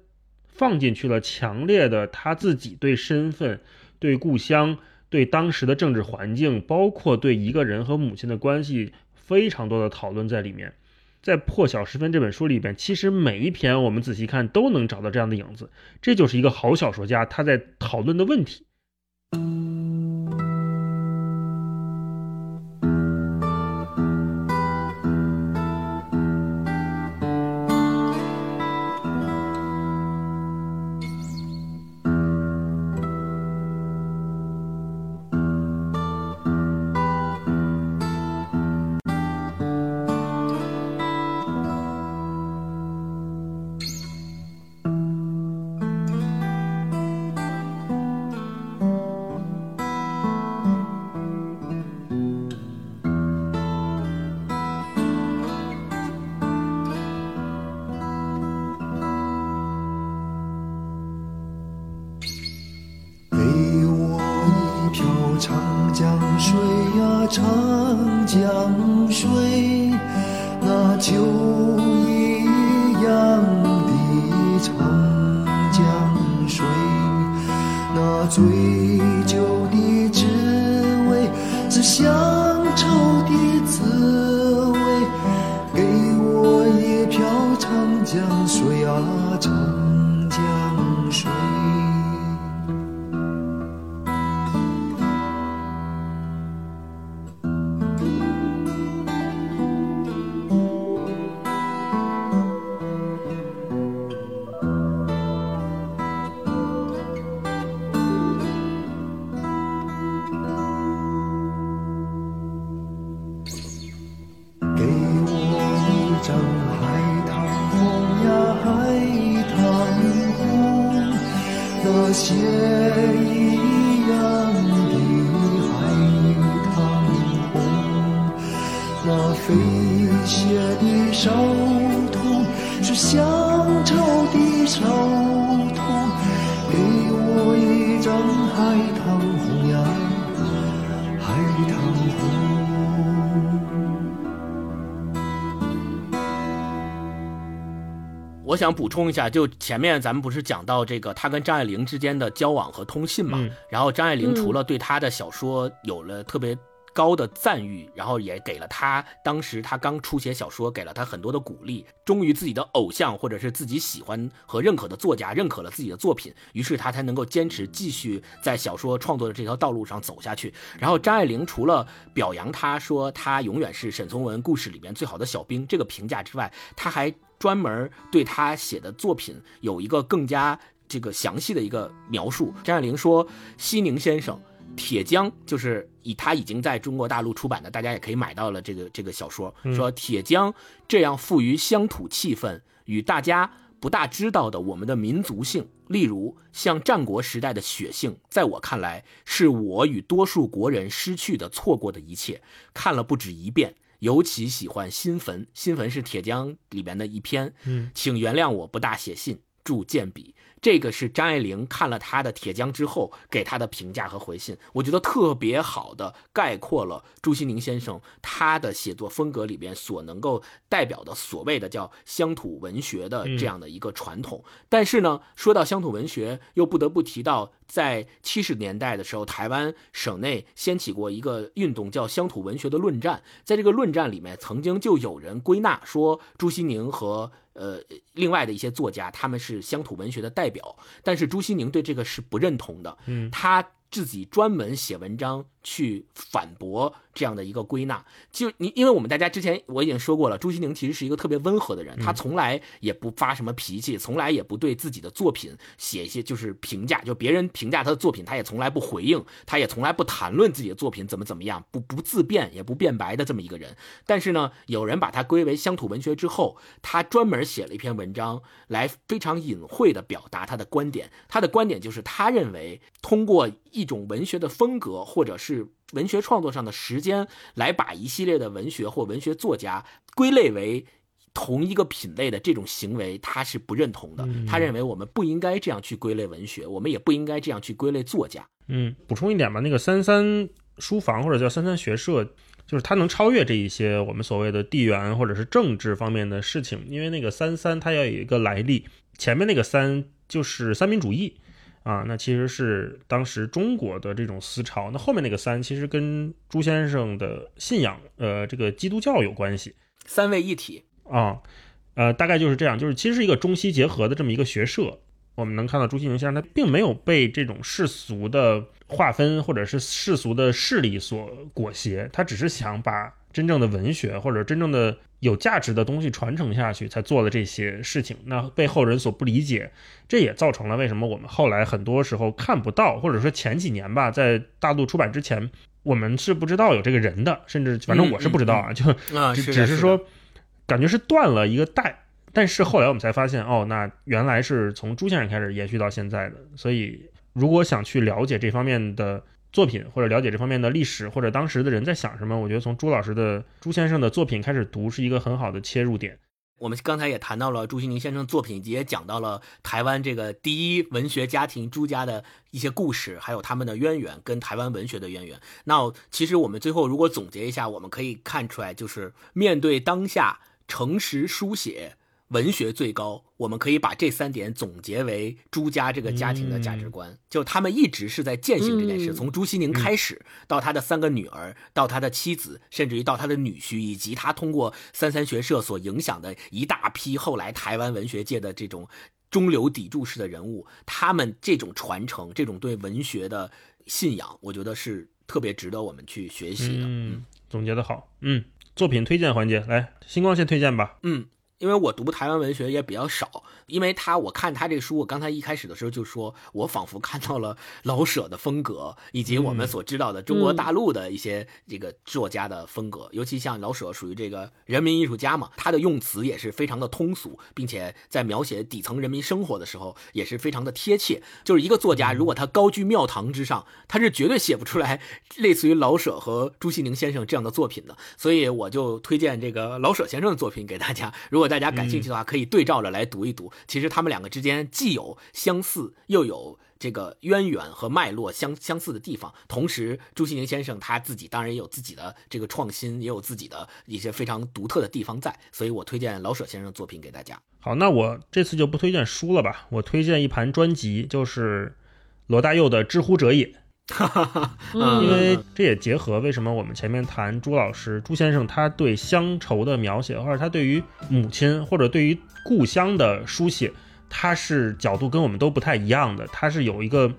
放进去了强烈的他自己对身份、对故乡、对当时的政治环境，包括对一个人和母亲的关系非常多的讨论在里面。在《破晓时分》这本书里边，其实每一篇我们仔细看都能找到这样的影子，这就是一个好小说家他在讨论的问题。thank you 酒一样的长江水，那醉酒的滋味是乡愁的想补充一下，就前面咱们不是讲到这个他跟张爱玲之间的交往和通信嘛？嗯然后张爱玲嗯除了对他的小说有了特别高的赞誉，然后也给了他当时他刚出写小说，给了他很多的鼓励。终于自己的偶像或者是自己喜欢和认可的作家认可了自己的作品，于是他才能够坚持继续在小说创作的这条道路上走下去。然后张爱玲除了表扬他说他永远是沈从文故事里面最好的小兵这个评价之外，他还专门对他写的作品有一个更加这个详细的一个描述。张爱玲说，西宁先生。铁江就是以他已经在中国大陆出版的，大家也可以买到了这个这个小说。说铁江这样富于乡土气氛与大家不大知道的我们的民族性，例如像战国时代的血性，在我看来是我与多数国人失去的、错过的一切。看了不止一遍，尤其喜欢《新坟》，《新坟》是铁匠里面的一篇。嗯，请原谅我不大写信，祝见笔。这个是张爱玲看了他的《铁匠》之后给他的评价和回信，我觉得特别好的概括了朱西宁先生他的写作风格里边所能够代表的所谓的叫乡土文学的这样的一个传统。但是呢，说到乡土文学，又不得不提到在七十年代的时候，台湾省内掀起过一个运动，叫乡土文学的论战。在这个论战里面，曾经就有人归纳说朱西宁和呃，另外的一些作家，他们是乡土文学的代表，但是朱西宁对这个是不认同的。嗯，他自己专门写文章去反驳这样的一个归纳。就你，因为我们大家之前我已经说过了，朱西宁其实是一个特别温和的人，他从来也不发什么脾气，从来也不对自己的作品写一些就是评价，就别人评价他的作品，他也从来不回应，他也从来不谈论自己的作品怎么怎么样，不不自辩也不辩白的这么一个人。但是呢，有人把他归为乡土文学之后，他专门写了一篇文章来非常隐晦的表达他的观点。他的观点就是，他认为通过一种文学的风格，或者是文学创作上的时间，来把一系列的文学或文学作家归类为。同一个品类的这种行为，他是不认同的。他认为我们不应该这样去归类文学，我们也不应该这样去归类作家。嗯，补充一点吧，那个三三书房或者叫三三学社，就是它能超越这一些我们所谓的地缘或者是政治方面的事情，因为那个三三它要有一个来历，前面那个三就是三民主义啊，那其实是当时中国的这种思潮，那后面那个三其实跟朱先生的信仰，呃，这个基督教有关系三位一体，啊，呃，大概就是这样，就是其实是一个中西结合的这么一个学社。我们能看到朱西宁先生他并没有被这种世俗的划分或者是世俗的势力所裹挟，他只是想把真正的文学或者真正的有价值的东西传承下去，才做了这些事情。那被后人所不理解，这也造成了为什么我们后来很多时候看不到，或者说前几年吧，在大陆出版之前，我们是不知道有这个人的，甚至反正我是不知道啊，就只是说，感觉是断了一个代。但是后来我们才发现，哦，那原来是从朱先生开始延续到现在的。所以，如果想去了解这方面的作品，或者了解这方面的历史，或者当时的人在想什么，我觉得从朱老师的朱先生的作品开始读是一个很好的切入点。我们刚才也谈到了朱西宁先生作品，也讲到了台湾这个第一文学家庭朱家的一些故事，还有他们的渊源跟台湾文学的渊源。那其实我们最后如果总结一下，我们可以看出来，就是面对当下诚实书写。文学最高，我们可以把这三点总结为朱家这个家庭的价值观。就他们一直是在践行这件事，嗯从朱西宁开始，到他的三个女儿，到他的妻子，甚至于到他的女婿，以及他通过三三学社所影响的一大批后来台湾文学界的这种中流砥柱式的人物，他们这种传承，这种对文学的信仰，我觉得是特别值得我们去学习的。嗯，总结的好。嗯，作品推荐环节，来，星光先推荐吧。嗯，因为我读台湾文学也比较少，因为他我看他这书，我刚才一开始的时候就说，我仿佛看到了老舍的风格，以及我们所知道的中国大陆的一些这个作家的风格，尤其像老舍属于这个人民艺术家嘛，他的用词也是非常的通俗，并且在描写底层人民生活的时候也是非常的贴切。就是一个作家，如果他高居庙堂之上，他是绝对写不出来类似于老舍和朱西宁先生这样的作品的。所以我就推荐这个老舍先生的作品给大家。如果大家感兴趣的话，可以对照着来读一读。其实他们两个之间既有相似，又有这个渊源和脉络相相似的地方。同时，朱西宁先生他自己当然也有自己的这个创新，也有自己的一些非常独特的地方在。所以我推荐老舍先生的作品给大家。好，那我这次就不推荐书了吧，我推荐一盘专辑，就是罗大佑的《知乎者也》。嗯。因为这也结合为什么我们前面谈朱老师朱先生他对乡愁的描写，或者他对于母亲或者对于故乡的书写，他是角度跟我们都不太一样的，他是有一个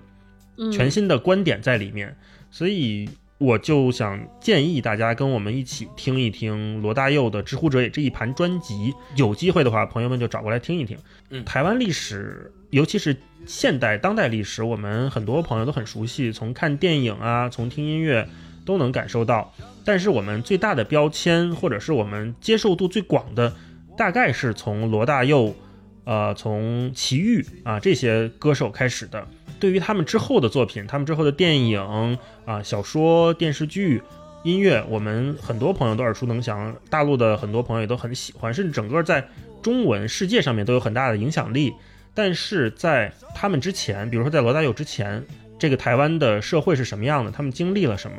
全新的观点在里面，所以我就想建议大家跟我们一起听一听罗大佑的《知乎者也》这一盘专辑，有机会的话，朋友们就找过来听一听。嗯。台湾历史，尤其是现代当代历史，我们很多朋友都很熟悉，从看电影啊，从听音乐都能感受到。但是我们最大的标签，或者是我们接受度最广的，大概是从罗大佑，呃，从齐豫啊这些歌手开始的。对于他们之后的作品，他们之后的电影啊、小说、电视剧、音乐，我们很多朋友都耳熟能详，大陆的很多朋友也都很喜欢，甚至整个在中文世界上面都有很大的影响力。但是在他们之前，比如说在罗大佑之前，这个台湾的社会是什么样的？他们经历了什么？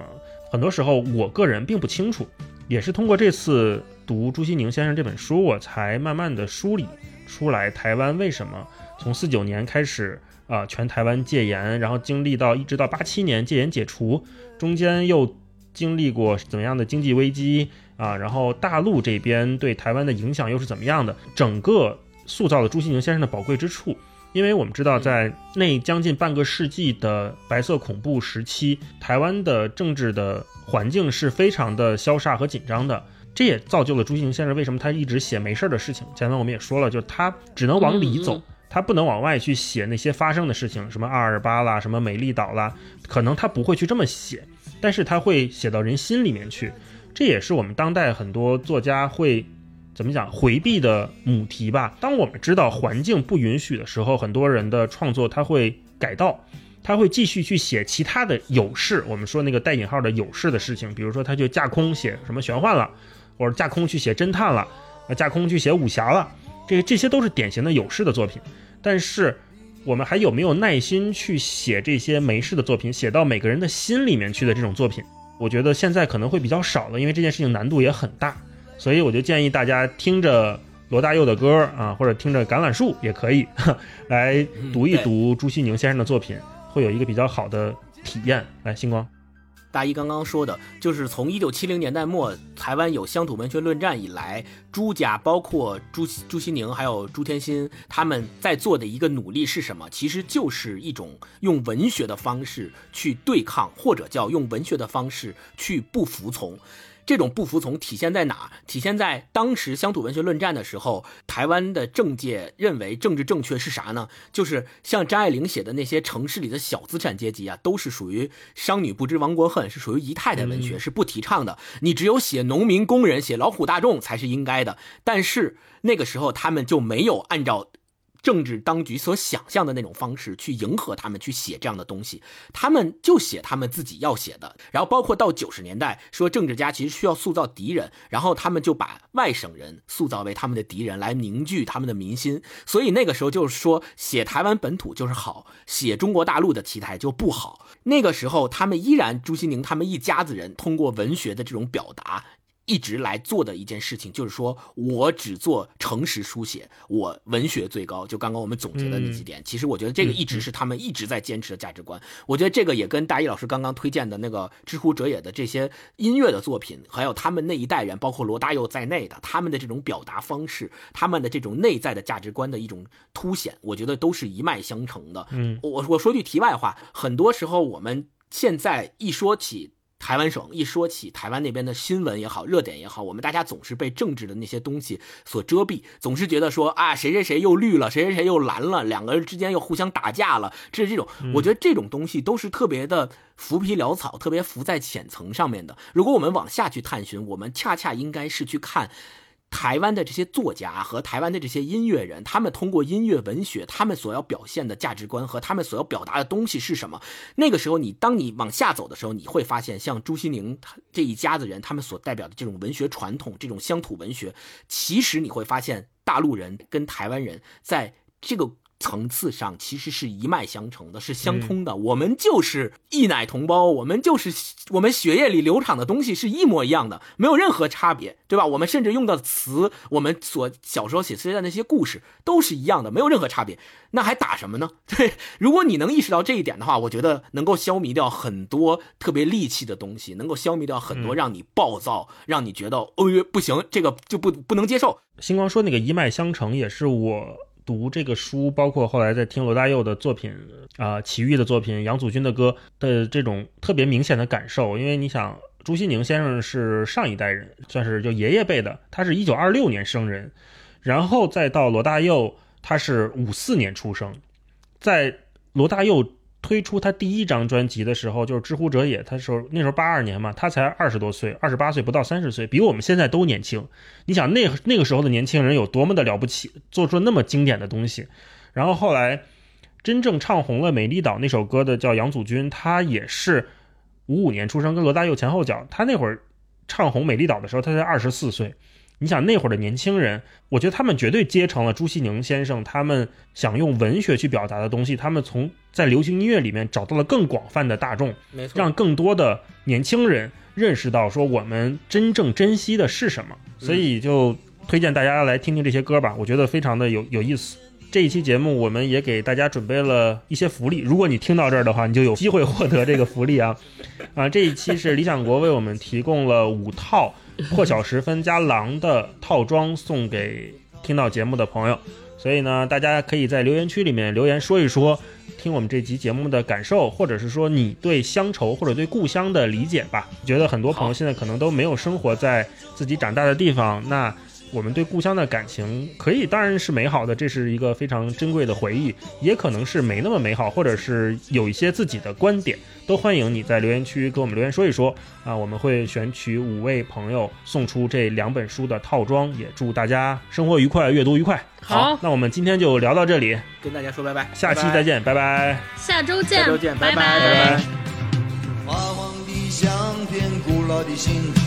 很多时候，我个人并不清楚，也是通过这次读朱西宁先生这本书，我才慢慢的梳理出来台湾为什么从四九年开始啊、全台湾戒严，然后经历到一直到八七年戒严解除，中间又经历过怎么样的经济危机啊，然后大陆这边对台湾的影响又是怎么样的，整个塑造了朱西宁先生的宝贵之处。因为我们知道，在那将近半个世纪的白色恐怖时期，台湾的政治的环境是非常的消煞和紧张的。这也造就了朱西宁先生为什么他一直写没事儿的事情。前面我们也说了，就是他只能往里走，嗯他不能往外去写那些发生的事情，什么二二八啦，什么美丽岛啦，可能他不会去这么写，但是他会写到人心里面去。这也是我们当代很多作家会怎么讲回避的母题吧。当我们知道环境不允许的时候，很多人的创作他会改道，他会继续去写其他的有事，我们说那个带引号的有事的事情，比如说他就架空写什么玄幻了，或者架空去写侦探了，呃架空去写武侠了，这这些都是典型的有事的作品。但是我们还有没有耐心去写这些没事的作品，写到每个人的心里面去的这种作品？我觉得现在可能会比较少了，因为这件事情难度也很大，所以我就建议大家听着罗大佑的歌啊，或者听着橄榄树也可以，来读一读朱西宁先生的作品，会有一个比较好的体验。来，星光，大一刚刚说的，就是从一九七零年代末台湾有乡土文学论战以来，朱家包括朱朱西宁还有朱天心他们在做的一个努力是什么？其实就是一种用文学的方式去对抗，或者叫用文学的方式去不服从。这种不服从体现在哪？体现在当时乡土文学论战的时候，台湾的政界认为政治正确是啥呢？就是像张爱玲写的那些城市里的小资产阶级啊，都是属于商女不知亡国恨，是属于姨太太文学，是不提倡的。你只有写农民工人、写劳苦大众才是应该的。但是那个时候他们就没有按照。政治当局所想象的那种方式去迎合他们去写这样的东西，他们就写他们自己要写的。然后包括到九十年代，说政治家其实需要塑造敌人，然后他们就把外省人塑造为他们的敌人，来凝聚他们的民心。所以那个时候就是说，写台湾本土就是好，写中国大陆的题材就不好。那个时候，他们依然朱西宁他们一家子人通过文学的这种表达。一直来做的一件事情，就是说我只做诚实书写，我文学最高。就刚刚我们总结的那几点，其实我觉得这个一直是他们一直在坚持的价值观。我觉得这个也跟大一老师刚刚推荐的那个知乎者也的这些音乐的作品，还有他们那一代人，包括罗大佑在内的他们的这种表达方式，他们的这种内在的价值观的一种凸显，我觉得都是一脉相承的。嗯，我我说句题外话，很多时候我们现在一说起。台湾省一说起台湾那边的新闻也好，热点也好，我们大家总是被政治的那些东西所遮蔽，总是觉得说啊，谁谁谁又绿了，谁谁谁又蓝了，两个人之间又互相打架了，这是这种，我觉得这种东西都是特别的浮皮潦草，特别浮在浅层上面的。如果我们往下去探寻，我们恰恰应该是去看。台湾的这些作家和台湾的这些音乐人，他们通过音乐文学，他们所要表现的价值观和他们所要表达的东西是什么？那个时候，你当你往下走的时候，你会发现，像朱西宁这一家子人，他们所代表的这种文学传统，这种乡土文学，其实你会发现，大陆人跟台湾人在这个层次上其实是一脉相承的，是相通的。我们就是一奶同胞，我们就是我们血液里流淌的东西是一模一样的，没有任何差别，对吧？我们甚至用的词，我们所小时候写词的那些故事都是一样的，没有任何差别。那还打什么呢？对，如果你能意识到这一点的话，我觉得能够消弭掉很多特别戾气的东西，能够消弭掉很多让你暴躁、让你觉得哦不行，这个就不不能接受。星光说那个一脉相承，也是我读这个书，包括后来在听罗大佑的作品啊、齐豫的作品、杨祖君的歌的这种特别明显的感受。因为你想，朱西宁先生是上一代人，算是就爷爷辈的，他是一九二六年生人，然后再到罗大佑，他是五四年出生，在罗大佑推出他第一张专辑的时候，就是《知乎者也》，他时候那时候八二年嘛，他才二十多岁，二十八岁不到三十岁，比我们现在都年轻。你想那那个时候的年轻人有多么的了不起，做出了那么经典的东西。然后后来真正唱红了《美丽岛》那首歌的叫杨祖君，他也是五五年出生，跟罗大佑前后脚。他那会儿唱红《美丽岛》的时候，他才二十四岁。你想那会儿的年轻人，我觉得他们绝对接成了朱西宁先生他们想用文学去表达的东西，他们从在流行音乐里面找到了更广泛的大众，没错，让更多的年轻人认识到说我们真正珍惜的是什么。所以就推荐大家来听听这些歌吧，我觉得非常的有有意思。这一期节目我们也给大家准备了一些福利，如果你听到这儿的话，你就有机会获得这个福利啊！啊，这一期是理想国为我们提供了五套破晓时分加狼的套装送给听到节目的朋友，所以呢，大家可以在留言区里面留言说一说听我们这集节目的感受，或者是说你对乡愁或者对故乡的理解吧。觉得很多朋友现在可能都没有生活在自己长大的地方，那。我们对故乡的感情可以当然是美好的，这是一个非常珍贵的回忆，也可能是没那么美好，或者是有一些自己的观点，都欢迎你在留言区给我们留言说一说。啊，我们会选取五位朋友送出这两本书的套装，也祝大家生活愉快，阅读愉快。好。那我们今天就聊到这里，跟大家说拜拜，下期再见，拜拜。下周见，下周见拜拜。拜拜拜。发黄的相片、古老的信以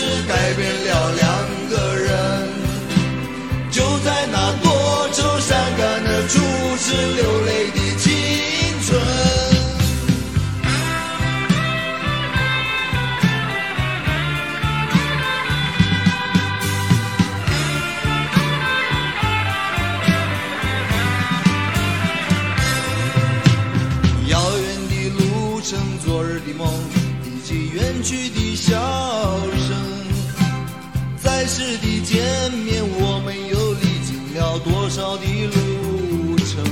是，改变了两个人。就在那多愁善感的初次流泪的青春。遥远的路程，昨日的梦，以及远去的笑。在世的见面，我们又历经了多少的路程？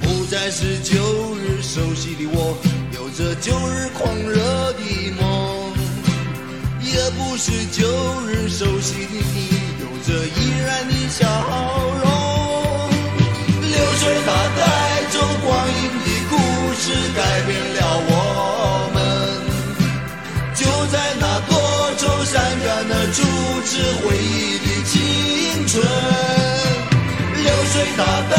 不再是旧日熟悉的我，有着旧日狂热的梦，也不是旧日熟悉的你，有着依然的笑容。阻止回忆的青春，流水它带